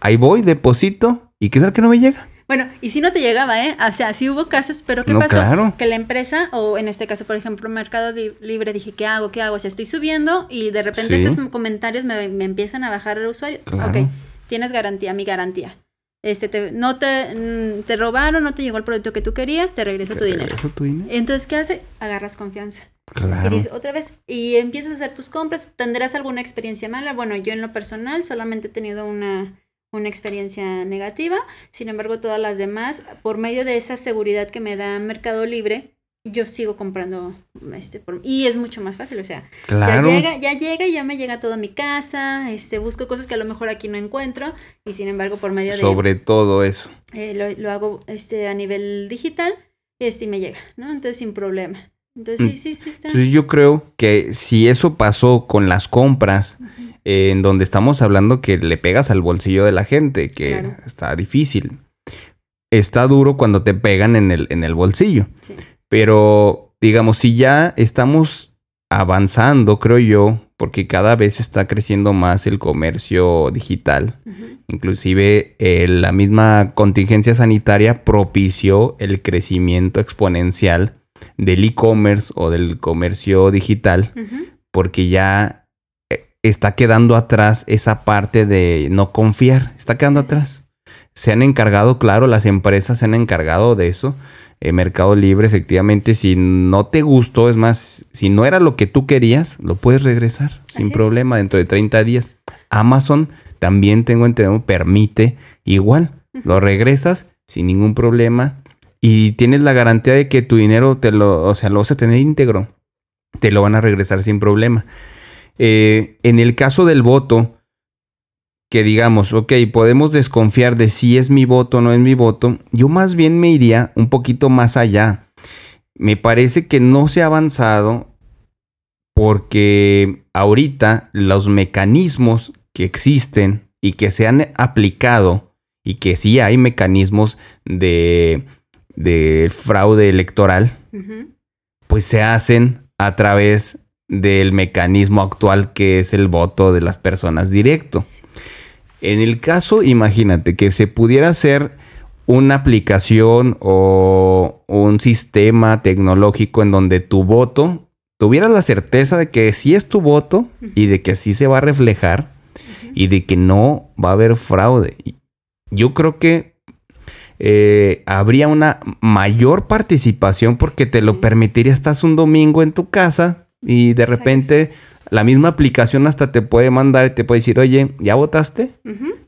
ahí voy, deposito, y qué tal que no me llega? Bueno, y si no te llegaba, ¿eh? O sea, sí hubo casos, pero ¿qué pasó? Que la empresa, o en este caso, por ejemplo, Mercado Libre, dije, ¿qué hago? ¿Qué hago? O sea, estoy subiendo y de repente estos comentarios me, empiezan a bajar el usuario. Ok, tienes garantía, mi garantía. Este, te, no te, mm, te robaron, no te llegó el producto que tú querías, te regreso tu dinero. tu dinero. Entonces, ¿qué hace? Agarras confianza. Claro. Dices, otra vez, y empiezas a hacer tus compras, tendrás alguna experiencia mala. Bueno, yo en lo personal solamente he tenido una una experiencia negativa. Sin embargo, todas las demás, por medio de esa seguridad que me da Mercado Libre, yo sigo comprando este y es mucho más fácil, o sea, ya llega, ya llega y ya me llega todo a mi casa, este busco cosas que a lo mejor aquí no encuentro y sin embargo por medio de sobre todo eso eh, lo, lo, hago este a nivel digital y este me llega, ¿no? Entonces sin problema. Entonces mm. sí, sí, sí está. Entonces yo creo que si eso pasó con las compras en donde estamos hablando que le pegas al bolsillo de la gente, que está difícil. Está duro cuando te pegan en el, en el bolsillo. Pero, digamos, si ya estamos avanzando, creo yo, porque cada vez está creciendo más el comercio digital. Inclusive eh, la misma contingencia sanitaria propició el crecimiento exponencial del e-commerce o del comercio digital, porque ya está quedando atrás esa parte de no confiar, está quedando atrás. Se han encargado, claro, las empresas se han encargado de eso. Eh, Mercado Libre, efectivamente, si no te gustó, es más, si no era lo que tú querías, lo puedes regresar sin problema dentro de 30 días. Amazon también tengo entendido, permite igual, lo regresas sin ningún problema y tienes la garantía de que tu dinero te lo, o sea, lo vas a tener íntegro, te lo van a regresar sin problema. Eh, en el caso del voto, que digamos, ok, podemos desconfiar de si es mi voto o no es mi voto, yo más bien me iría un poquito más allá. Me parece que no se ha avanzado porque ahorita los mecanismos que existen y que se han aplicado y que sí hay mecanismos de, de fraude electoral, pues se hacen a través del mecanismo actual que es el voto de las personas directo. En el caso, imagínate que se pudiera hacer una aplicación o un sistema tecnológico en donde tu voto tuvieras la certeza de que sí es tu voto y de que sí se va a reflejar y de que no va a haber fraude. Yo creo que eh, habría una mayor participación porque te lo permitiría. Estás un domingo en tu casa, y de repente la misma aplicación hasta te puede mandar y te puede decir, oye, ¿ya votaste?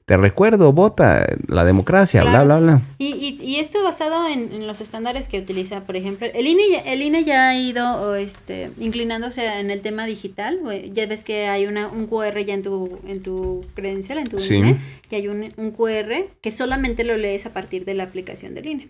Te recuerdo, vota, la democracia, bla, bla, bla. Y, y, esto basado en, los estándares que utiliza, por ejemplo, el INE, el INE ya ha ido este, inclinándose en el tema digital. Ya ves que hay una, un QR ya en tu, en tu credencial, en tu INE, y hay un, un QR que solamente lo lees a partir de la aplicación del INE.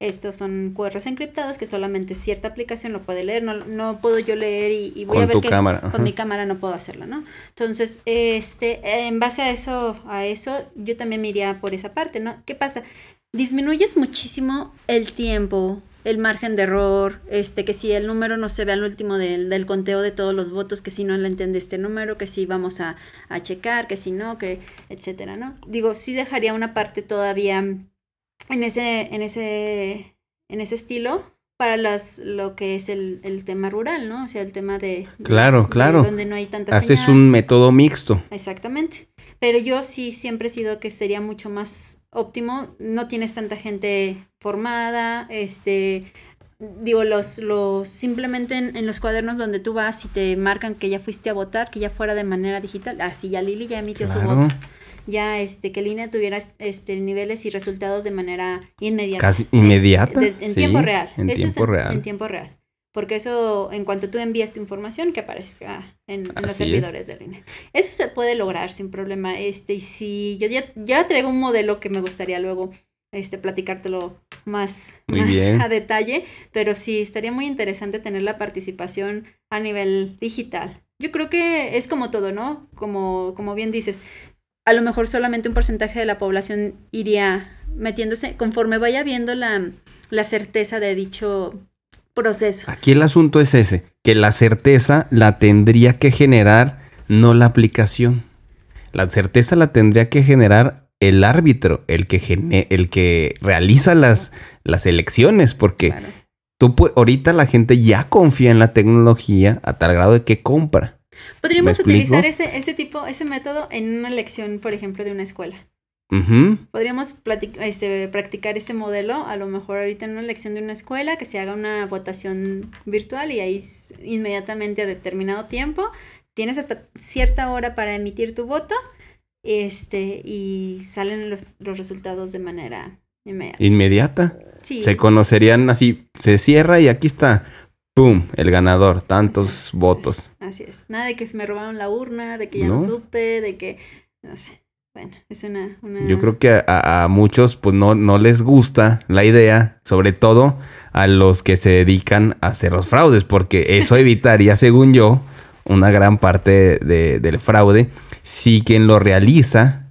Estos son QRs encriptados que solamente cierta aplicación lo puede leer. No, no puedo yo leer y, voy a ver que con mi cámara no puedo hacerlo, ¿no? Entonces, este, en base a eso, a eso, yo también me iría por esa parte, ¿no? ¿Qué pasa? Disminuyes muchísimo el tiempo, el margen de error, este, que si el número no se ve al último del, del conteo de todos los votos, que si no le entiende este número, que si vamos a, a checar, que si no, que etcétera, ¿no? Digo, sí dejaría una parte todavía en ese, en ese, en ese estilo, para las, lo que es el, el tema rural, ¿no? O sea, el tema de... de- Claro, de claro. donde no hay tanta Haces señal. un método mixto. Exactamente. Pero yo sí siempre he sido que sería mucho más óptimo. No tienes tanta gente formada, este, digo, los, los, simplemente en, en los cuadernos donde tú vas y te marcan que ya fuiste a votar, que ya fuera de manera digital. Así ya Lili ya emitió su voto. Ya, este, que línea tuviera, este, niveles y resultados de manera inmediata. Casi inmediata. De- en sí, tiempo real. En Eso es tiempo real. En tiempo real. Porque eso, en cuanto tú envías tu información, que aparezca en, en los Así es. servidores del INE. Eso se puede lograr sin problema. Este, y si yo ya, ya traigo un modelo que me gustaría luego este, platicártelo más, más a detalle, pero sí estaría muy interesante tener la participación a nivel digital. Yo creo que es como todo, ¿no? Como, como bien dices, a lo mejor solamente un porcentaje de la población iría metiéndose conforme vaya viendo la, la certeza de dicho proceso. Aquí el asunto es ese, que la certeza la tendría que generar no la aplicación. La certeza la tendría que generar el árbitro, el que, gene- el que realiza las, las elecciones, porque Claro. tú ahorita la gente ya confía en la tecnología a tal grado de que compra. Podríamos utilizar ese, ese tipo, ese método en una lección, por ejemplo, de una escuela. Ujú. Podríamos platic- este, practicar ese modelo, a lo mejor ahorita en una lección de una escuela, que se haga una votación virtual y ahí inmediatamente a determinado tiempo tienes hasta cierta hora para emitir tu voto este, y salen los, los resultados de manera inmediata. Inmediata. Sí, Se conocerían así, se cierra y aquí está, ¡pum!, el ganador, tantos votos. Así es. Nada de que se me robaron la urna, de que ya no, No. supe, de que, no sé. Bueno, es una... una... Yo creo que a, muchos pues no, no les gusta la idea, sobre todo a los que se dedican a hacer los fraudes, porque eso evitaría, según yo, una gran parte de- del fraude si quien lo realiza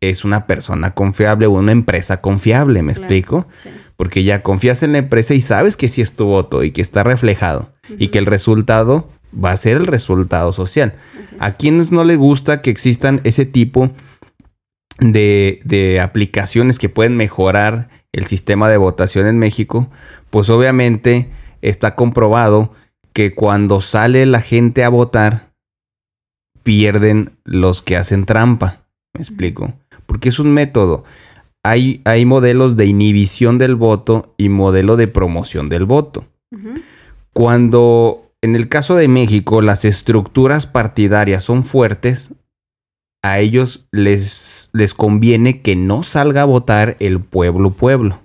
es una persona confiable o una empresa confiable, ¿me claro, explico? sí. Porque ya confías en la empresa y sabes que sí es tu voto y que está reflejado y que el resultado va a ser el resultado social. ¿A quienes no les gusta que existan ese tipo de, de aplicaciones que pueden mejorar el sistema de votación en México? Pues obviamente está comprobado que cuando sale la gente a votar, pierden los que hacen trampa. ¿Me explico? Porque es un método. Hay, hay modelos de inhibición del voto y modelo de promoción del voto cuando en el caso de México las estructuras partidarias son fuertes, a ellos les, les conviene que no salga a votar el pueblo pueblo,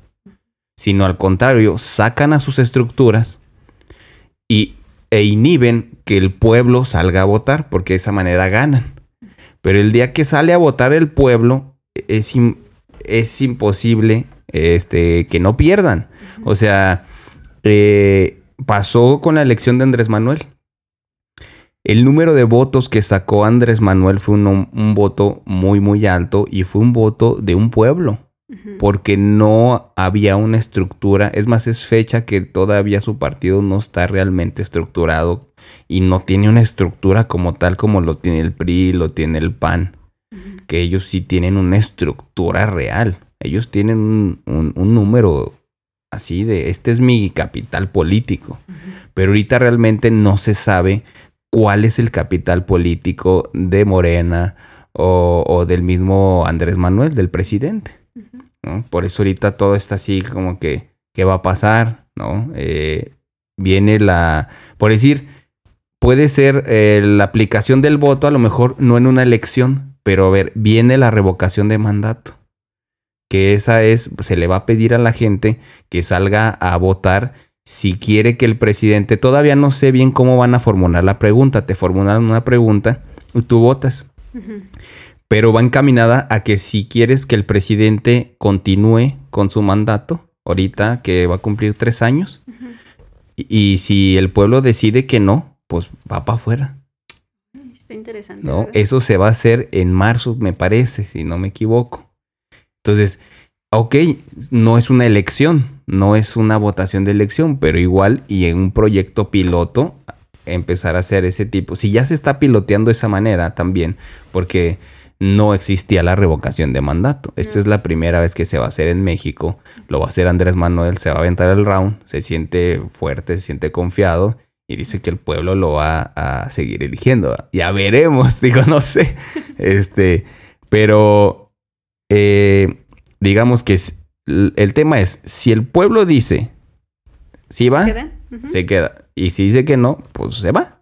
sino al contrario, sacan a sus estructuras y, e inhiben que el pueblo salga a votar, porque de esa manera ganan. Pero el día que sale a votar el pueblo, es, es imposible este, que no pierdan. O sea, eh, pasó con la elección de Andrés Manuel. El número de votos que sacó Andrés Manuel fue un, un voto muy, muy alto y fue un voto de un pueblo, porque no había una estructura. Es más, es fecha que todavía su partido no está realmente estructurado y no tiene una estructura como tal como lo tiene el PRI, lo tiene el PAN, que ellos sí tienen una estructura real. Ellos tienen un, un- un número así de, este es mi capital político. Pero ahorita realmente no se sabe cuál es el capital político de Morena o, o del mismo Andrés Manuel, del presidente. Por eso ahorita todo está así como que, ¿qué va a pasar? ¿No? Eh, viene la, por decir, puede ser eh, la aplicación del voto, a lo mejor no en una elección, pero a ver, viene la revocación de mandato. Que esa es, se le va a pedir a la gente que salga a votar si quiere que el presidente, todavía no sé bien cómo van a formular la pregunta, te formulan una pregunta y tú votas pero va encaminada a que si quieres que el presidente continúe con su mandato, ahorita que va a cumplir tres años, y, y si el pueblo decide que no, pues va para afuera, Está interesante. ¿no? ¿verdad? Eso se va a hacer en marzo, me parece, si no me equivoco. Entonces, ok, no es una elección, no es una votación de elección, pero igual y en un proyecto piloto empezar a hacer ese tipo. Si ya se está piloteando de esa manera también, porque no existía la revocación de mandato. Esta es la primera vez que se va a hacer en México. Lo va a hacer Andrés Manuel, se va a aventar el round, se siente fuerte, se siente confiado y dice que el pueblo lo va a seguir eligiendo. Ya veremos, digo, no sé. Este, pero eh, digamos que el tema es, si el pueblo dice, si va, se queda. Y si dice que no, pues se va.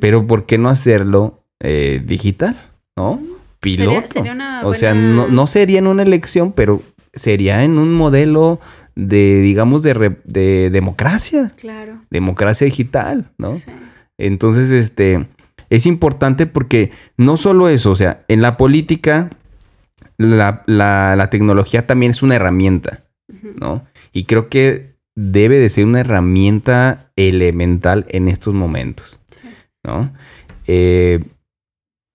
Pero ¿por qué no hacerlo eh, digital? ¿No? piloto. O sea, no, sería en una elección, pero sería en un modelo de, digamos, de, de democracia. Claro. Democracia digital, ¿no? Entonces, este, es importante porque no solo eso, o sea, en la política, la, la, tecnología también es una herramienta, ¿no? Y creo que debe de ser una herramienta elemental en estos momentos, ¿no? Eh,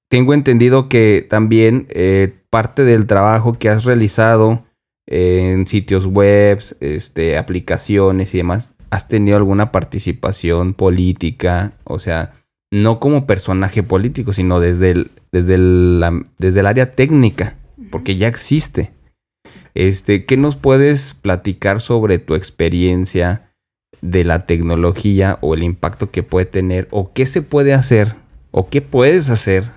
tengo entendido que también eh, parte del trabajo que has realizado en sitios web, este, aplicaciones y demás, has tenido alguna participación política, o sea, no como personaje político, sino desde el, desde el, desde el área técnica, porque ya existe. Este, ¿qué nos puedes platicar sobre tu experiencia de la tecnología o el impacto que puede tener o qué se puede hacer o qué puedes hacer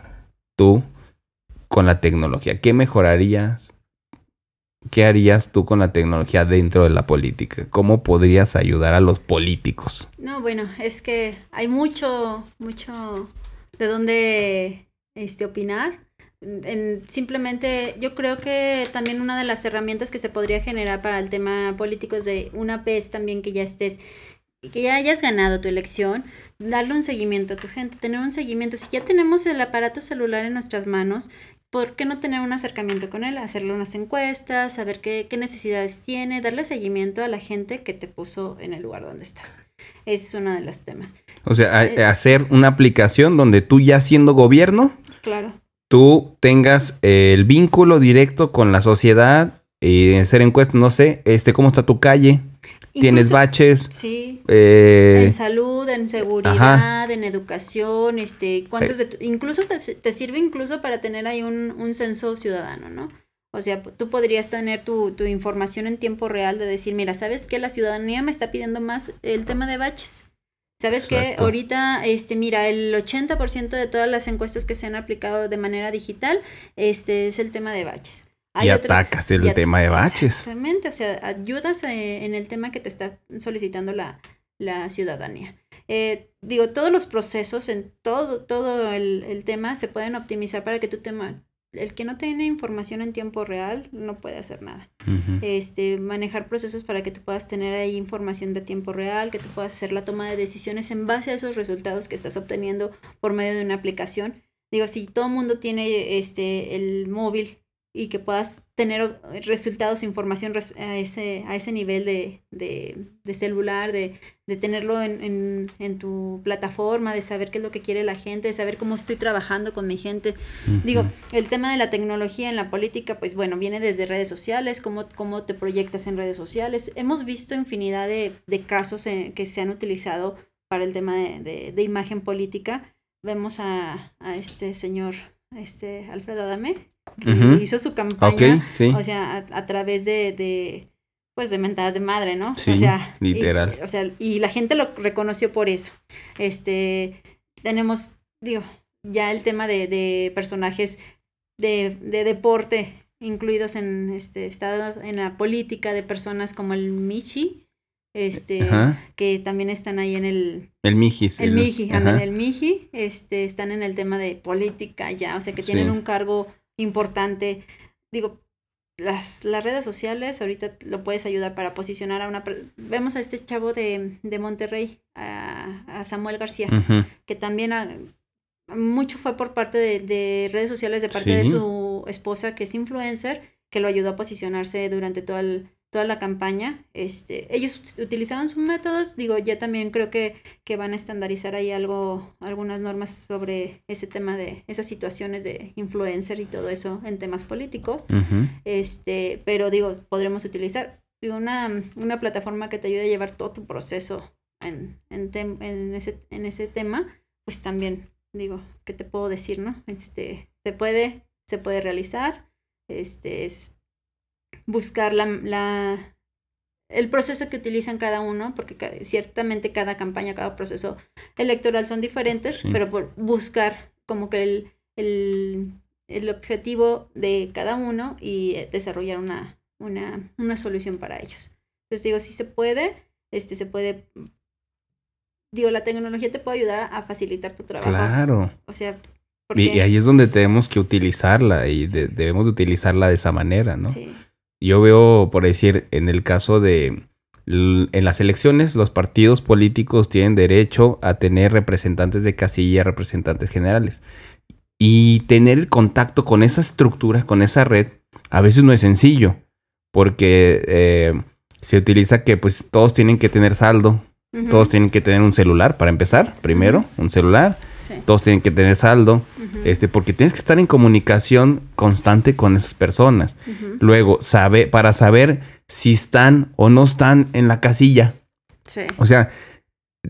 tú con la tecnología? ¿Qué mejorarías? ¿Qué harías tú con la tecnología dentro de la política? ¿Cómo podrías ayudar a los políticos? No, bueno, es que hay mucho, mucho de dónde este, opinar. Simplemente yo creo que también una de las herramientas que se podría generar para el tema político es de una vez también que ya estés, que ya hayas ganado tu elección, darle un seguimiento a tu gente, tener un seguimiento. Si ya tenemos el aparato celular en nuestras manos, ¿por qué no tener un acercamiento con él? Hacerle unas encuestas, saber qué, qué necesidades tiene, darle seguimiento a la gente que te puso en el lugar donde estás. Ese es uno de los temas. O sea, eh, hacer una aplicación donde tú ya siendo gobierno, claro. Tú tengas el vínculo directo con la sociedad y hacer encuestas, no sé, este, cómo está tu calle, Tienes baches. Sí. Eh, en salud, en seguridad, en educación, este, cuántos de incluso te, sirve incluso para tener ahí un, un censo ciudadano, ¿no? O sea, tú podrías tener tu, tu, información en tiempo real de decir, mira, ¿sabes qué? La ciudadanía me está pidiendo más el tema de baches. ¿Sabes qué? Ahorita, este, mira, el 80% de todas las encuestas que se han aplicado de manera digital, este, es el tema de baches y atacas el tema de baches. Exactamente, o sea, ayudas eh, en el tema que te está solicitando la, ciudadanía. Eh, digo, todos los procesos, en todo, todo el, tema se pueden optimizar para que tu tema, el que no tiene información en tiempo real no puede hacer nada. este, manejar procesos para que tú puedas tener ahí información de tiempo real, que tú puedas hacer la toma de decisiones en base a esos resultados que estás obteniendo por medio de una aplicación. Digo, si todo el mundo tiene este, el móvil y que puedas tener resultados, información a ese, a ese nivel de, de, celular, de, de tenerlo en, en, tu plataforma, de saber qué es lo que quiere la gente, de saber cómo estoy trabajando con mi gente. Digo, el tema de la tecnología en la política, pues bueno, viene desde redes sociales, cómo, cómo te proyectas en redes sociales. Hemos visto infinidad de, casos que se han utilizado para el tema de, imagen política. Vemos a, a este señor, este Alfredo Adame, hizo su campaña, o sea, a, través de, de, pues, de mentadas de madre, ¿no? Sí, o sea, literal. Y, o sea, y la gente lo reconoció por eso. Este, tenemos, digo, ya el tema de, de personajes de, de deporte incluidos en este estado, en la política de personas como el Michi, este, que también están ahí en el... El Miji. El, Miji, el Miji, este, están en el tema de política ya, o sea, que tienen un cargo importante. Digo, las, las redes sociales ahorita lo puedes ayudar para posicionar a una... Vemos a este chavo de, de Monterrey, a, Samuel García, que también mucho fue por parte de, de redes sociales, de parte de su esposa, que es influencer, que lo ayudó a posicionarse durante todo el, toda la campaña. Este, ellos utilizaban sus métodos, digo, ya también creo que, que van a estandarizar ahí algo, algunas normas sobre ese tema de esas situaciones de influencer y todo eso en temas políticos. Este, pero digo, podremos utilizar digo, una, una plataforma que te ayude a llevar todo tu proceso en, en, en, ese, en ese tema, pues también, digo, ¿qué te puedo decir, no? Este, te puede se puede realizar. Este es buscar la, la el proceso que utilizan cada uno, porque ciertamente cada campaña, cada proceso electoral son diferentes, pero por buscar como que el, el, el, objetivo de cada uno y desarrollar una, una, una solución para ellos. Entonces digo, si se puede, este, se puede, digo, la tecnología te puede ayudar a facilitar tu trabajo. Claro. O sea, y, ahí es donde tenemos que utilizarla y debemos de utilizarla de esa manera, ¿no? Sí. Yo veo, por decir, en el caso de en las elecciones, los partidos políticos tienen derecho a tener representantes de casilla, representantes generales. Y tener el contacto con esa estructura, con esa red, a veces no es sencillo, porque eh, se utiliza que pues todos tienen que tener saldo, todos tienen que tener un celular para empezar, primero, un celular, todos tienen que tener saldo, este, porque tienes que estar en comunicación constante con esas personas. Luego, sabe, para saber si están o no están en la casilla. O sea,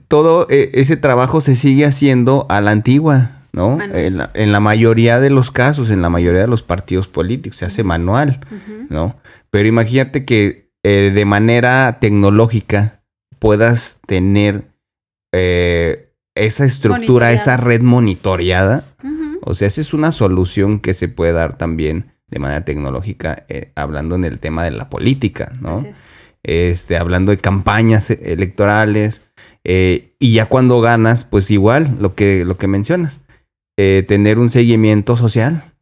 todo eh, ese trabajo se sigue haciendo a la antigua, ¿no? En la, mayoría de los casos, en la mayoría de los partidos políticos, se hace manual, ¿no? Pero imagínate que eh, de manera tecnológica puedas tener eh, esa estructura, esa red monitoreada. O sea, esa es una solución que se puede dar también de manera tecnológica, eh, hablando en el tema de la política, ¿no? Este, hablando de campañas electorales. Eh, y ya cuando ganas, pues igual, lo que, lo que mencionas, eh, tener un seguimiento social,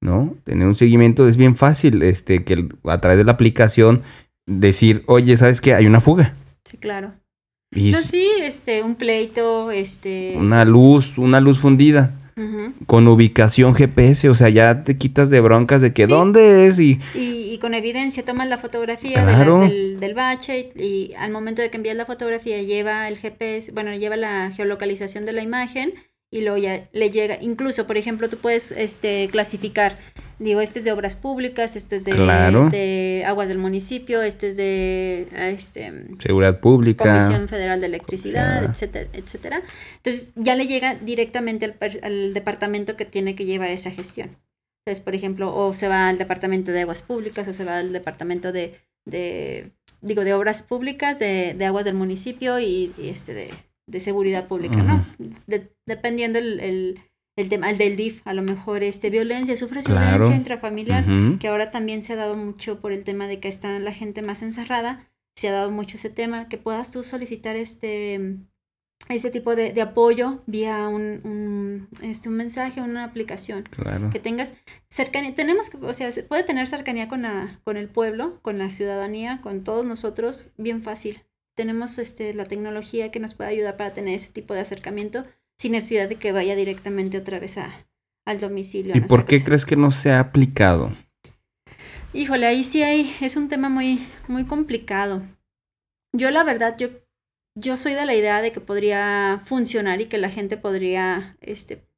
¿no? Tener un seguimiento es bien fácil, este, que a través de la aplicación decir, oye, ¿sabes qué? Hay una fuga. Sí, claro. No, sí, este, un pleito, este... Una luz, una luz fundida. Con ubicación GPS, o sea, ya te quitas de broncas de que dónde es y... y... con evidencia, tomas la fotografía del, del, bache y, al momento de que envías la fotografía lleva el GPS, bueno, lleva la geolocalización de la imagen y luego ya le llega, incluso, por ejemplo, tú puedes este, clasificar, digo, este es de obras públicas, este es de, de aguas del municipio, este es de este, seguridad pública, Comisión Federal de Electricidad, etcétera, etcétera. Entonces ya le llega directamente al, al, departamento que tiene que llevar esa gestión. Entonces, por ejemplo, o se va al departamento de aguas públicas o se va al departamento de, de digo, de obras públicas, de, de aguas del municipio y este de de seguridad pública, ¿no? dependiendo el, el, el, tema, el del DIF, a lo mejor este, violencia, sufres violencia intrafamiliar, que ahora también se ha dado mucho por el tema de que está la gente más encerrada, se ha dado mucho ese tema, que puedas tú solicitar este ese tipo de, de apoyo vía un, un, este, un mensaje, una aplicación. Claro. Que tengas cercanía, tenemos que, o sea, se puede tener cercanía con, la, con el pueblo, con la ciudadanía, con todos nosotros, bien fácil tenemos este, la tecnología que nos puede ayudar para tener ese tipo de acercamiento sin necesidad de que vaya directamente otra vez a, al domicilio. ¿Y por qué crees que no se ha aplicado? Híjole, ahí sí hay, es un tema muy, muy complicado. Yo la verdad, yo, yo soy de la idea de que podría funcionar y que la gente podría este,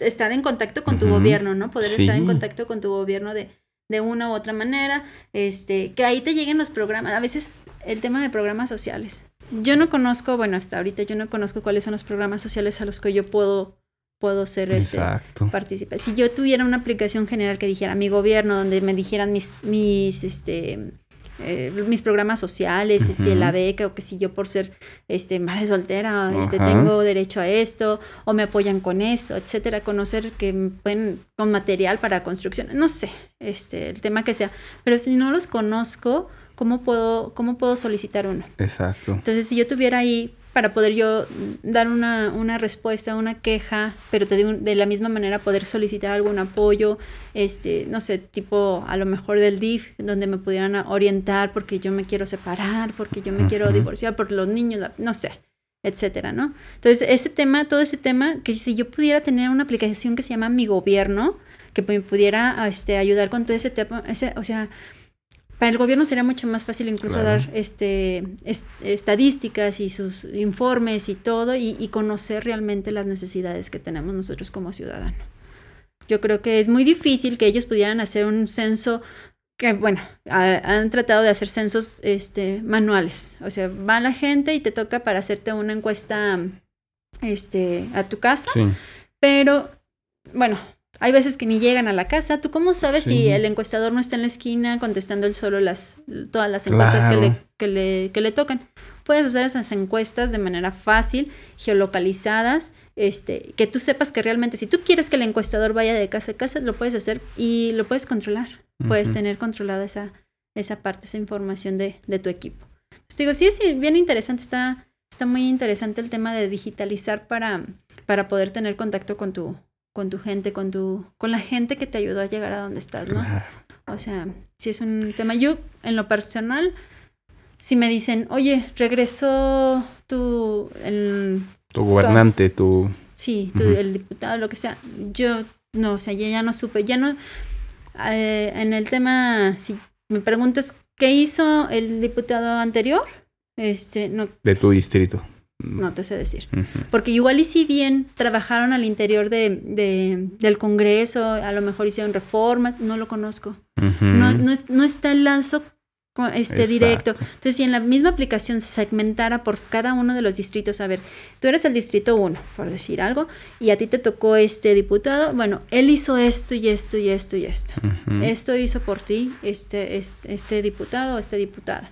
estar en contacto con tu gobierno, ¿no? Poder estar en contacto con tu gobierno de, de una u otra manera, este, que ahí te lleguen los programas. A veces el tema de programas sociales. Yo no conozco, bueno, hasta ahorita yo no conozco cuáles son los programas sociales a los que yo puedo puedo ser este, participar. Si yo tuviera una aplicación general que dijera mi gobierno, donde me dijeran mis, mis, este, eh, mis programas sociales, si la beca, o que si yo por ser este, madre soltera, este, tengo derecho a esto, o me apoyan con eso, etcétera, conocer que pueden con material para construcción, no sé, este, el tema que sea. Pero si no los conozco, ¿cómo puedo, cómo puedo solicitar uno? Exacto. Entonces, si yo tuviera ahí para poder yo dar una, una respuesta, una queja, pero de, de, la misma manera poder solicitar algún apoyo, este, no sé, tipo a lo mejor del DIF, donde me pudieran orientar porque yo me quiero separar, porque yo me quiero divorciar por los niños, no sé, etcétera, ¿no? Entonces, ese tema, todo ese tema, que si yo pudiera tener una aplicación que se llama Mi Gobierno, que me pudiera este, ayudar con todo ese tema, ese, o sea, para el gobierno sería mucho más fácil incluso dar este, estadísticas y sus informes y todo y, conocer realmente las necesidades que tenemos nosotros como ciudadanos. Yo creo que es muy difícil que ellos pudieran hacer un censo que, bueno, han tratado de hacer censos este, manuales. O sea, va la gente y te toca para hacerte una encuesta este, a tu casa. Pero, bueno, hay veces que ni llegan a la casa. ¿Tú cómo sabes si el encuestador no está en la esquina contestando él solo las, todas las encuestas que, le, que, le, que le tocan? Puedes hacer esas encuestas de manera fácil, geolocalizadas, este, que tú sepas que realmente si tú quieres que el encuestador vaya de casa a casa, lo puedes hacer y lo puedes controlar. Puedes tener controlada esa, esa parte, esa información de, de tu equipo. Entonces digo, sí, sí, bien interesante, está, está muy interesante el tema de digitalizar para, para poder tener contacto con tu, con tu gente, con tu, con la gente que te ayudó a llegar a donde estás, ¿no? O sea, si es un tema. Yo, en lo personal, si me dicen, oye, regresó tu. El, tu gobernante, tu. Sí, tu, el diputado, lo que sea. Yo, no, o sea, ya, ya no supe, ya no. Eh, en el tema, si me preguntas qué hizo el diputado anterior, este, no. De tu distrito no te sé decir. Porque igual y si bien trabajaron al interior de, del Congreso, a lo mejor hicieron reformas, no lo conozco. no, no, no, está el lazo este directo. Entonces, si en la misma aplicación se segmentara por cada uno de los distritos, a ver, tú eres el distrito 1, por decir algo, y a ti te tocó este diputado, bueno, él hizo esto y esto y esto y esto. Esto hizo por ti este, este, este diputado o esta diputada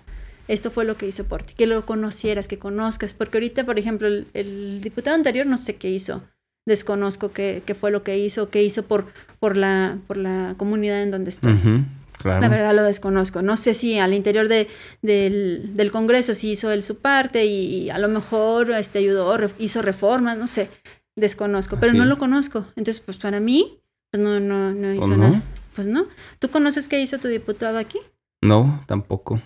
esto fue lo que hizo por ti, que lo conocieras, que conozcas, porque ahorita, por ejemplo, el, diputado anterior no sé qué hizo, desconozco qué, qué, fue lo que hizo, qué hizo por, por, la, por la comunidad en donde estoy. La verdad lo desconozco. No sé si al interior de, del, del, Congreso sí hizo él su parte y, a lo mejor este, ayudó, hizo reformas, no sé, desconozco, pero no lo conozco. Entonces, pues para mí, pues no, no, no hizo nada. Pues no. ¿Tú conoces qué hizo tu diputado aquí? No, tampoco.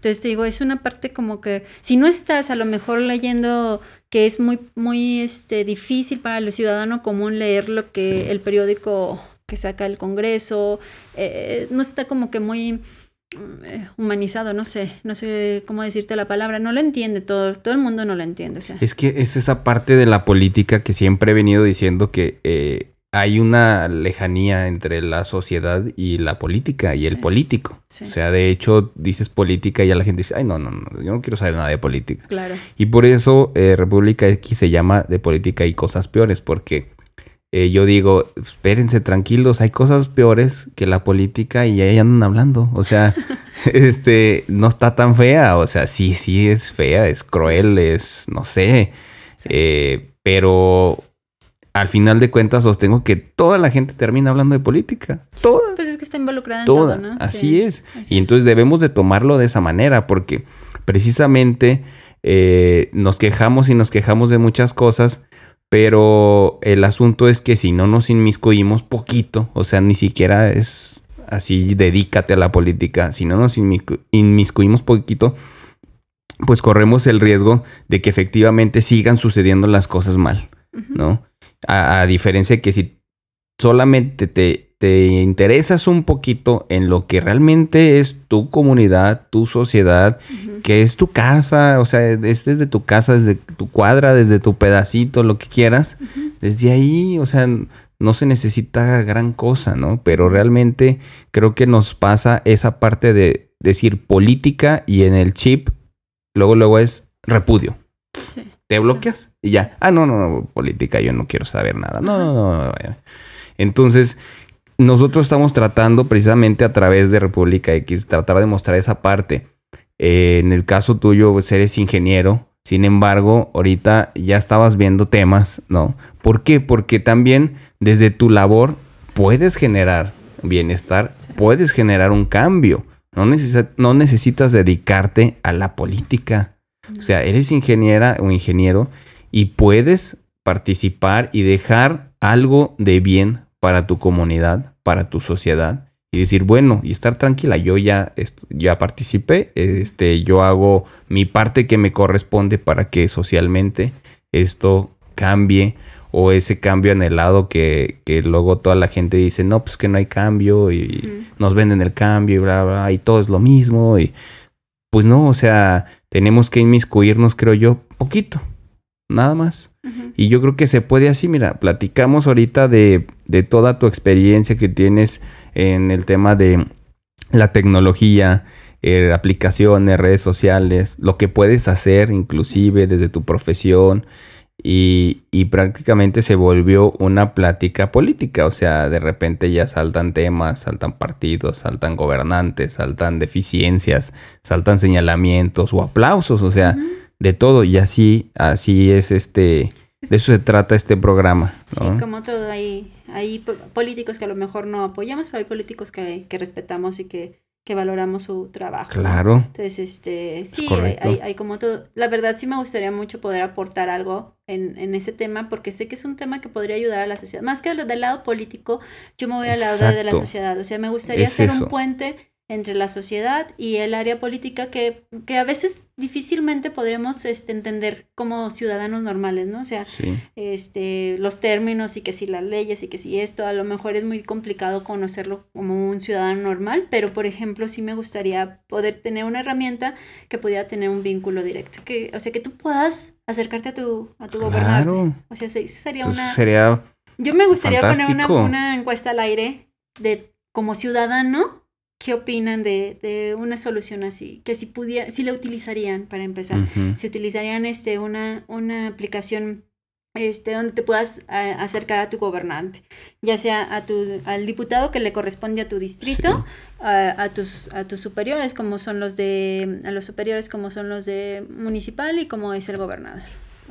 Entonces te digo, es una parte como que si no estás a lo mejor leyendo que es muy muy este difícil para el ciudadano común leer lo que el periódico que saca el Congreso, eh, no está como que muy eh, humanizado, no sé, no sé cómo decirte la palabra, no lo entiende todo, todo el mundo no lo entiende. Es que es esa parte de la política que siempre he venido diciendo que eh, hay una lejanía entre la sociedad y la política y el político. O sea, de hecho, dices política y ya la gente dice, ay, no, no, no, yo no quiero saber nada de política. Claro. Y por eso eh, República X se llama de política y cosas peores, porque eh, yo digo, espérense tranquilos, hay cosas peores que la política y ahí andan hablando. O sea, este, no está tan fea. O sea, sí, sí es fea, es cruel, es, no sé. Eh, pero al final de cuentas sostengo que toda la gente termina hablando de política. Toda. Pues es que está involucrada en todo, ¿no? Así es. y entonces debemos de tomarlo de esa manera porque precisamente eh, nos quejamos y nos quejamos de muchas cosas, pero el asunto es que si no nos inmiscuimos poquito, o sea, ni siquiera es así, dedícate a la política, si no nos inmiscuimos poquito, pues corremos el riesgo de que efectivamente sigan sucediendo las cosas mal, ¿no? A, diferencia de que si solamente te, te, interesas un poquito en lo que realmente es tu comunidad, tu sociedad, que es tu casa, o sea, es desde tu casa, desde tu cuadra, desde tu pedacito, lo que quieras, desde ahí, o sea, no se necesita gran cosa, ¿no? Pero realmente creo que nos pasa esa parte de decir política y en el chip, luego, luego es repudio. Sí te bloqueas y ya. Ah, no, no, no, política, yo no quiero saber nada. No, no, no. Entonces, nosotros estamos tratando precisamente a través de República X, tratar de mostrar esa parte. Eh, en el caso tuyo, pues eres ingeniero. Sin embargo, ahorita ya estabas viendo temas, ¿no? ¿Por qué? Porque también desde tu labor puedes generar bienestar, puedes generar un cambio. No, no necesitas dedicarte a la política. O sea, eres ingeniera o ingeniero y puedes participar y dejar algo de bien para tu comunidad, para tu sociedad y decir, bueno, y estar tranquila, yo ya, ya participé, este, yo hago mi parte que me corresponde para que socialmente esto cambie o ese cambio anhelado que, que luego toda la gente dice, no, pues que no hay cambio y nos venden el cambio y bla, bla, y todo es lo mismo y pues no, o sea, tenemos que inmiscuirnos, creo yo, poquito, nada más. Y yo creo que se puede así, mira, platicamos ahorita de, de toda tu experiencia que tienes en el tema de la tecnología, eh, aplicaciones, redes sociales, lo que puedes hacer inclusive desde tu profesión. Y, y, prácticamente se volvió una plática política, o sea, de repente ya saltan temas, saltan partidos, saltan gobernantes, saltan deficiencias, saltan señalamientos o aplausos, o sea, de todo. Y así, así es este, de eso se trata este programa. Sí, como todo, hay, hay políticos que a lo mejor no apoyamos, pero hay políticos que, que respetamos y que que valoramos su trabajo. Claro. Entonces, este, sí, hay, hay, como todo. La verdad sí me gustaría mucho poder aportar algo en, en, ese tema, porque sé que es un tema que podría ayudar a la sociedad. Más que del lado político, yo me voy al lado de la sociedad. O sea, me gustaría ser un puente entre la sociedad y el área política que, que a veces difícilmente podremos este, entender como ciudadanos normales, ¿no? O sea, este, los términos y que si las leyes y que si esto, a lo mejor es muy complicado conocerlo como un ciudadano normal, pero por ejemplo sí me gustaría poder tener una herramienta que pudiera tener un vínculo directo, que, o sea, que tú puedas acercarte a tu, a tu gobernante. O sea, sería pues una... Sería Yo me gustaría poner una, una encuesta al aire de como ciudadano qué opinan de, de, una solución así, que si pudiera, si la utilizarían para empezar, si utilizarían este una, una aplicación este, donde te puedas acercar a tu gobernante, ya sea a tu, al diputado que le corresponde a tu distrito, a, a, tus, a tus superiores como son los de, a los superiores como son los de municipal y como es el gobernador.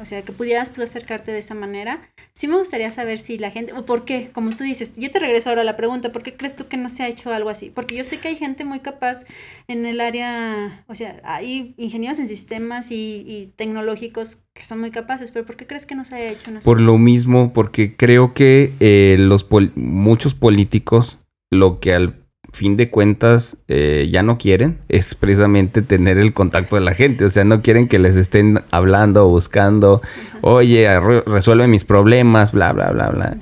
O sea, que pudieras tú acercarte de esa manera. Sí me gustaría saber si la gente, o por qué, como tú dices, yo te regreso ahora a la pregunta, ¿por qué crees tú que no se ha hecho algo así? Porque yo sé que hay gente muy capaz en el área, o sea, hay ingenieros en sistemas y, tecnológicos que son muy capaces, pero ¿por qué crees que no se haya hecho? Una por lo mismo, porque creo que eh, los muchos políticos lo que al fin de cuentas eh, ya no quieren es precisamente tener el contacto de la gente. O sea, no quieren que les estén hablando o buscando, oye, resuelve mis problemas, bla, bla, bla, bla.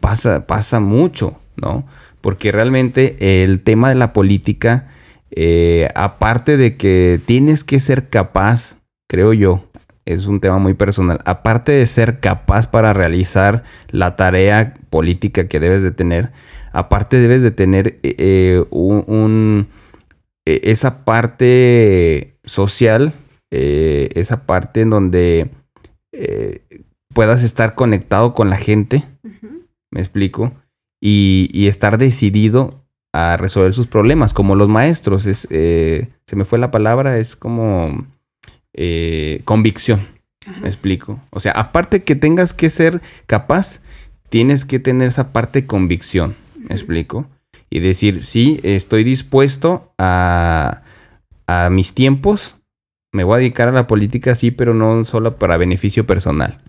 Pasa, pasa mucho, ¿no? Porque realmente el tema de la política, eh, aparte de que tienes que ser capaz, creo yo, es un tema muy personal, aparte de ser capaz para realizar la tarea política que debes de tener, aparte debes de tener eh, eh, un, e, esa parte social, eh, esa parte en donde puedas estar conectado con la gente, me explico, y, estar decidido a resolver sus problemas, como los maestros, es, se me fue la palabra, es como convicción, me explico. O sea, aparte que tengas que ser capaz, tienes que tener esa parte de convicción. ¿Me explico? Y decir, sí, estoy dispuesto a, a mis tiempos, me voy a dedicar a la política, sí, pero no solo para beneficio personal,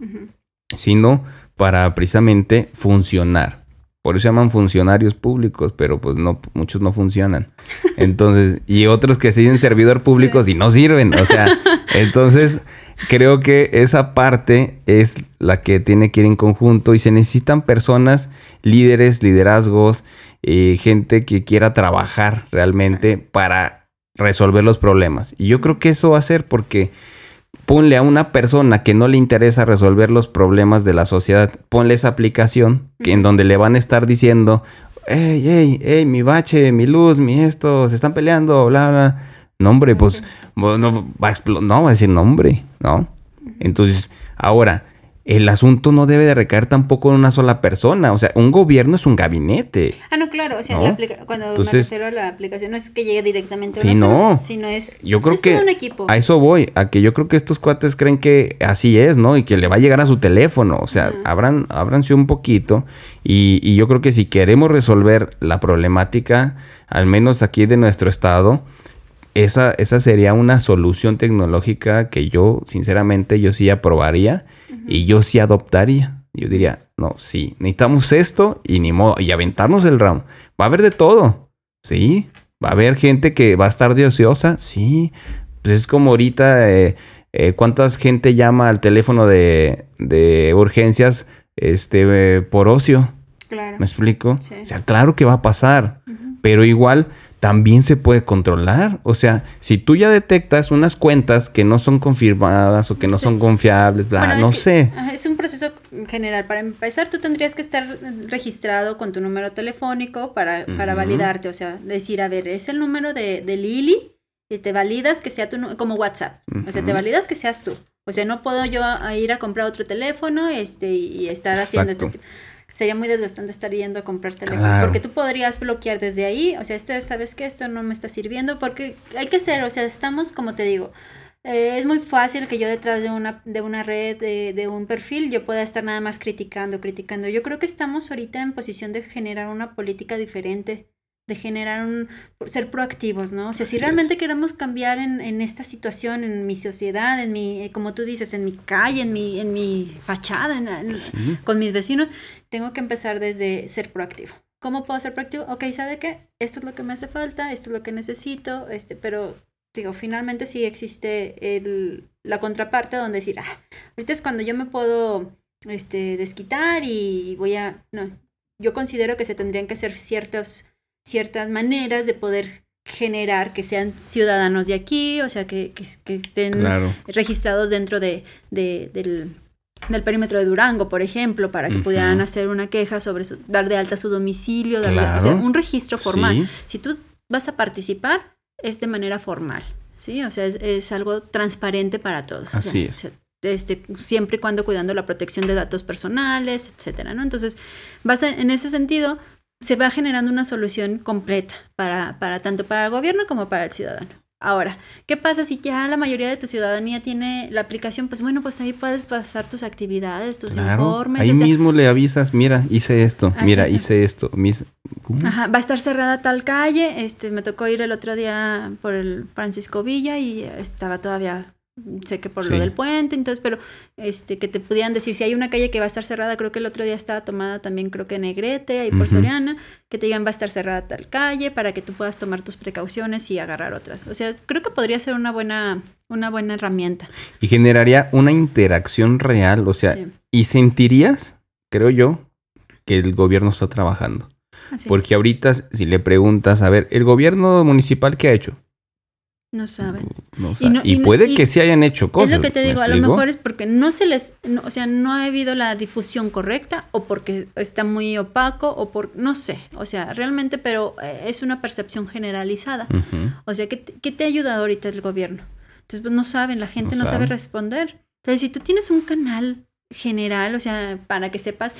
sino para precisamente funcionar. Por eso se llaman funcionarios públicos, pero pues no, muchos no funcionan. Entonces, y otros que siguen servidor públicos y no sirven. O sea, entonces creo que esa parte es la que tiene que ir en conjunto y se necesitan personas, líderes, liderazgos, eh, gente que quiera trabajar realmente para resolver los problemas. Y yo creo que eso va a ser porque ponle a una persona que no le interesa resolver los problemas de la sociedad, ponle esa aplicación que en donde le van a estar diciendo, hey, hey, hey, mi bache, mi luz, mi esto, se están peleando, bla, bla nombre, pues no va, a no va a decir nombre, ¿no? Entonces, ahora, el asunto no debe de recaer tampoco en una sola persona. O sea, un gobierno es un gabinete. Ah, no, claro. O sea, cuando me refiero a la aplicación no es que llegue directamente a sí, no. sino es, yo creo que un equipo. A eso voy. A que yo creo que estos cuates creen que así es, ¿no? Y que le va a llegar a su teléfono. O sea, abran, ábranse un poquito. Y, y yo creo que si queremos resolver la problemática, al menos aquí de nuestro estado, esa, esa sería una solución tecnológica que yo, sinceramente, yo sí aprobaría y yo sí adoptaría. Yo diría, no, sí, necesitamos esto y ni modo, y aventarnos el round. Va a haber de todo, sí. Va a haber gente que va a estar de ociosa, sí. Pues es como ahorita, eh, eh, ¿cuántas gente llama al teléfono de, de urgencias este, por ocio? Claro. ¿Me explico? O sea, claro que va a pasar, pero igual también se puede controlar. O sea, si tú ya detectas unas cuentas que no son confirmadas o que no son confiables, bla, no sé. Es un proceso general. Para empezar, tú tendrías que estar registrado con tu número telefónico para, para validarte. O sea, decir, a ver, es el número de, de Lili y te validas que sea tu como WhatsApp. O sea, te validas que seas tú. O sea, no puedo yo ir a comprar otro teléfono este, y estar haciendo este tipo sería muy desgastante estar yendo a comprar teléfono. Porque tú podrías bloquear desde ahí. O sea, este, ¿sabes que Esto no me está sirviendo. Porque hay que ser, o sea, estamos, como te digo, eh, es muy fácil que yo detrás de una, de una red, de, de, un perfil, yo pueda estar nada más criticando, criticando. Yo creo que estamos ahorita en posición de generar una política diferente de generar un, ser proactivos, ¿no? O sea, si realmente queremos cambiar en, en, esta situación, en mi sociedad, en mi, eh, como tú dices, en mi calle, en mi, en mi fachada, con mis vecinos, tengo que empezar desde ser proactivo. ¿Cómo puedo ser proactivo? Ok, ¿sabe qué? Esto es lo que me hace falta, esto es lo que necesito, este, pero digo, finalmente sí existe el, la contraparte donde decir, ah, ahorita es cuando yo me puedo este, desquitar y voy a, no, yo considero que se tendrían que hacer ciertos ciertas maneras de poder generar que sean ciudadanos de aquí, o sea, que, que, estén registrados dentro de, del, del, perímetro de Durango, por ejemplo, para que pudieran hacer una queja sobre dar de alta su domicilio, o sea, un registro formal. Si tú vas a participar, es de manera formal, ¿sí? O sea, es, algo transparente para todos. Así es. este, siempre y cuando cuidando la protección de datos personales, etcétera, ¿no? Entonces, vas en ese sentido, se va generando una solución completa para, para tanto para el gobierno como para el ciudadano. Ahora, ¿qué pasa si ya la mayoría de tu ciudadanía tiene la aplicación? Pues bueno, pues ahí puedes pasar tus actividades, tus informes. Ahí mismo le avisas, mira, hice esto, mira, hice esto. Ajá, va a estar cerrada tal calle. Este, me tocó ir el otro día por el Francisco Villa y estaba todavía sé que por lo del puente, entonces, pero este que te pudieran decir si hay una calle que va a estar cerrada, creo que el otro día estaba tomada también, creo que Negrete, ahí por Soriana, que te digan va a estar cerrada tal calle para que tú puedas tomar tus precauciones y agarrar otras. O sea, creo que podría ser una buena, una buena herramienta. Y generaría una interacción real, o sea, y sentirías, creo yo, que el gobierno está trabajando. Porque ahorita, si le preguntas, a ver, ¿el gobierno municipal qué ha hecho? No saben. y, puede que sí hayan hecho cosas. Es lo que te digo, a lo mejor es porque no se les, o sea, no ha habido la difusión correcta o porque está muy opaco o por, no sé, o sea, realmente, pero eh, es una percepción generalizada. O sea, ¿qué, ¿qué, te ha ayudado ahorita el gobierno? Entonces, pues no saben, la gente no, sabe responder. Entonces, si tú tienes un canal general, o sea, para que sepas,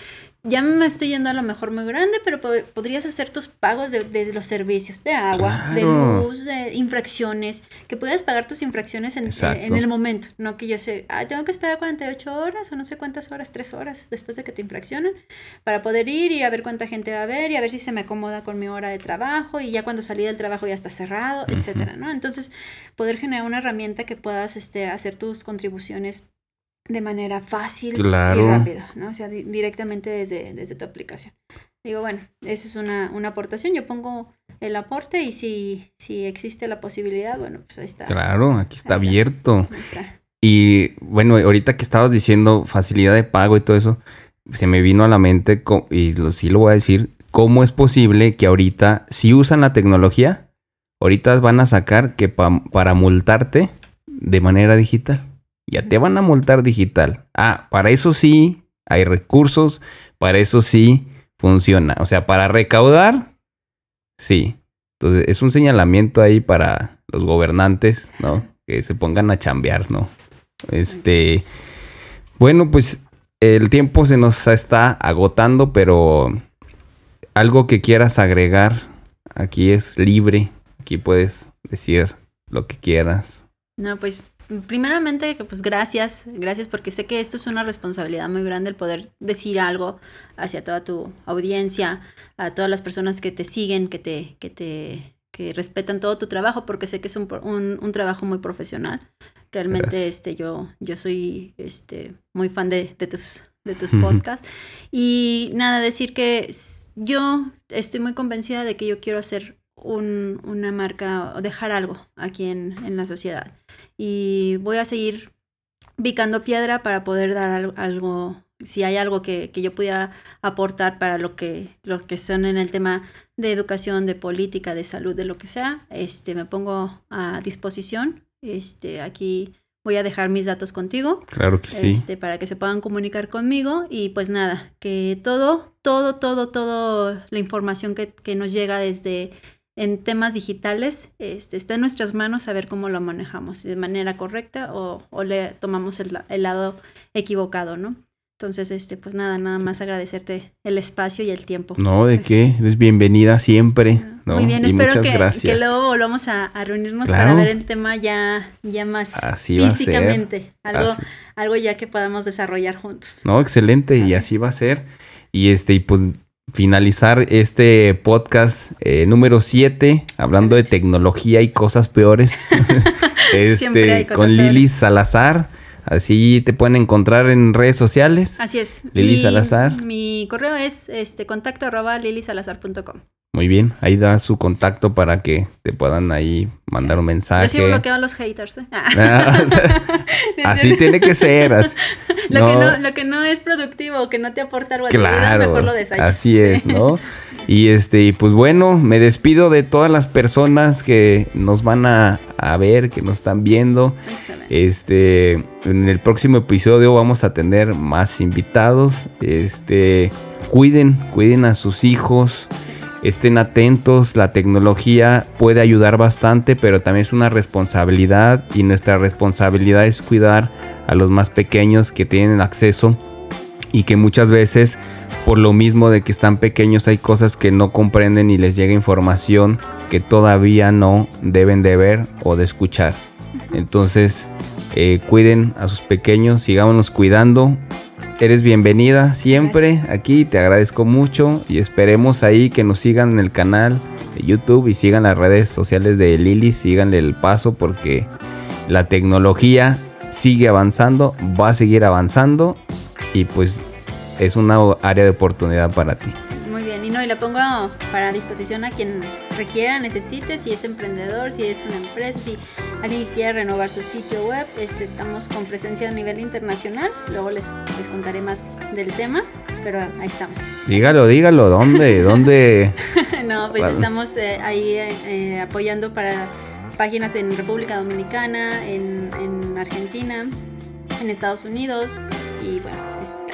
ya me estoy yendo a lo mejor muy grande, pero podrías hacer tus pagos de, los servicios, de agua, de luz, de infracciones, que puedas pagar tus infracciones en, en, el momento, no que yo sé, ah, tengo que esperar 48 horas o no sé cuántas horas, 3 horas después de que te infraccionen, para poder ir y a ver cuánta gente va a ver y a ver si se me acomoda con mi hora de trabajo y ya cuando salí del trabajo ya está cerrado, etcétera, ¿no? Entonces, poder generar una herramienta que puedas este, hacer tus contribuciones de manera fácil y rápida, ¿no? O sea, directamente desde, desde tu aplicación. Digo, bueno, esa es una, una, aportación. Yo pongo el aporte y si, si existe la posibilidad, bueno, pues ahí está. Claro, aquí está abierto. Y bueno, ahorita que estabas diciendo facilidad de pago y todo eso, se me vino a la mente, y lo, sí lo voy a decir, cómo es posible que ahorita, si usan la tecnología, ahorita van a sacar que para multarte de manera digital ya te van a multar digital. Ah, para eso sí hay recursos, para eso sí funciona. O sea, para recaudar, sí. Entonces, es un señalamiento ahí para los gobernantes, ¿no? Que se pongan a chambear, ¿no? Este, bueno, pues el tiempo se nos está agotando, pero algo que quieras agregar, aquí es libre, aquí puedes decir lo que quieras. No, pues primeramente, pues gracias, gracias porque sé que esto es una responsabilidad muy grande el poder decir algo hacia toda tu audiencia, a todas las personas que te siguen, que te, que te, que respetan todo tu trabajo, porque sé que es un, un, trabajo muy profesional. Realmente, este, yo, yo soy, este, muy fan de, de tus, de tus podcasts. Y nada, decir que yo estoy muy convencida de que yo quiero hacer un, una marca o dejar algo aquí en, en la sociedad y voy a seguir picando piedra para poder dar algo, si hay algo que, que, yo pudiera aportar para lo que, lo que son en el tema de educación, de política, de salud, de lo que sea, este, me pongo a disposición. Este, aquí voy a dejar mis datos contigo. Claro que sí. Este, para que se puedan comunicar conmigo. Y pues nada, que todo, todo, todo, todo la información que, que nos llega desde en temas digitales, este, está en nuestras manos saber cómo lo manejamos, de manera correcta o, o le tomamos el, el, lado equivocado, ¿no? Entonces, este, pues nada, nada más agradecerte el espacio y el tiempo. No, ¿de qué? Eres bienvenida siempre. ¿no? Muy bien, espero que, que, luego volvamos a, a reunirnos para ver el tema ya, ya más así físicamente. Algo, algo ya que podamos desarrollar juntos. No, excelente, y así va a ser. Y este, y pues finalizar este podcast eh, número 7, hablando de tecnología y cosas peores. este, con Lili Salazar. Así te pueden encontrar en redes sociales. Así es. Lili Salazar. Mi correo es este contacto arroba lilisalazar.com. Muy bien, ahí da su contacto para que te puedan ahí mandar un mensaje. Yo sí bloqueo a los haters. ¿eh? Ah, o sea, así tiene que ser. Así, lo, no, que no, lo que no es productivo, que no te aporta algo a claro, mejor lo desechas. Así es, ¿no? y este, pues bueno, me despido de todas las personas que nos van a, a ver, que nos están viendo. Excelente. Este, en el próximo episodio vamos a tener más invitados. Este, cuiden, cuiden a sus hijos estén atentos, la tecnología puede ayudar bastante, pero también es una responsabilidad y nuestra responsabilidad es cuidar a los más pequeños que tienen acceso y que muchas veces por lo mismo de que están pequeños hay cosas que no comprenden y les llega información que todavía no deben de ver o de escuchar. Entonces, eh, cuiden a sus pequeños, sigámonos cuidando eres bienvenida siempre Gracias. aquí, te agradezco mucho y esperemos ahí que nos sigan en el canal de YouTube y sigan las redes sociales de Lili, síganle el paso porque la tecnología sigue avanzando, va a seguir avanzando y pues es una área de oportunidad para ti. Muy bien, y no, y lo pongo para disposición a quien requiera, necesite, si es emprendedor, si es una empresa, si alguien quiere renovar su sitio web, este, estamos con presencia a nivel internacional, luego les, les contaré más del tema, pero ahí estamos. Dígalo, dígalo, ¿dónde? ¿Dónde? no, pues Bueno. estamos eh, ahí eh, eh, apoyando para páginas en República Dominicana, en, en Argentina, en Estados Unidos, y bueno,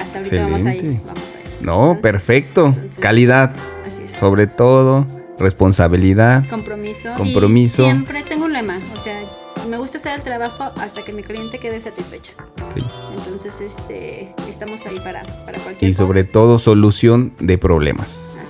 hasta ahorita vamos ahí, vamos ahí. No, perfecto. Entonces- Calidad, Así es. sobre todo, responsabilidad. compromiso. Compromiso. Y siempre tengo un lema, o sea, me gusta hacer el trabajo hasta que mi cliente quede satisfecho. Sí. Entonces, este, estamos ahí para, para cualquier Y sobre cosa. todo, solución de problemas.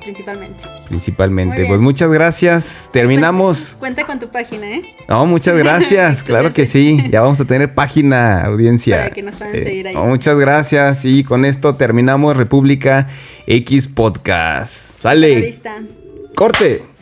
Principalmente. Principalmente. Pues muchas gracias. Terminamos. Cuenta, cuenta con tu página, ¿eh? No, muchas gracias. claro que sí. Ya vamos a tener página, audiencia. Para que nos puedan seguir ahí. no, muchas gracias. Y con esto terminamos República X Podcast. Sale. Corte.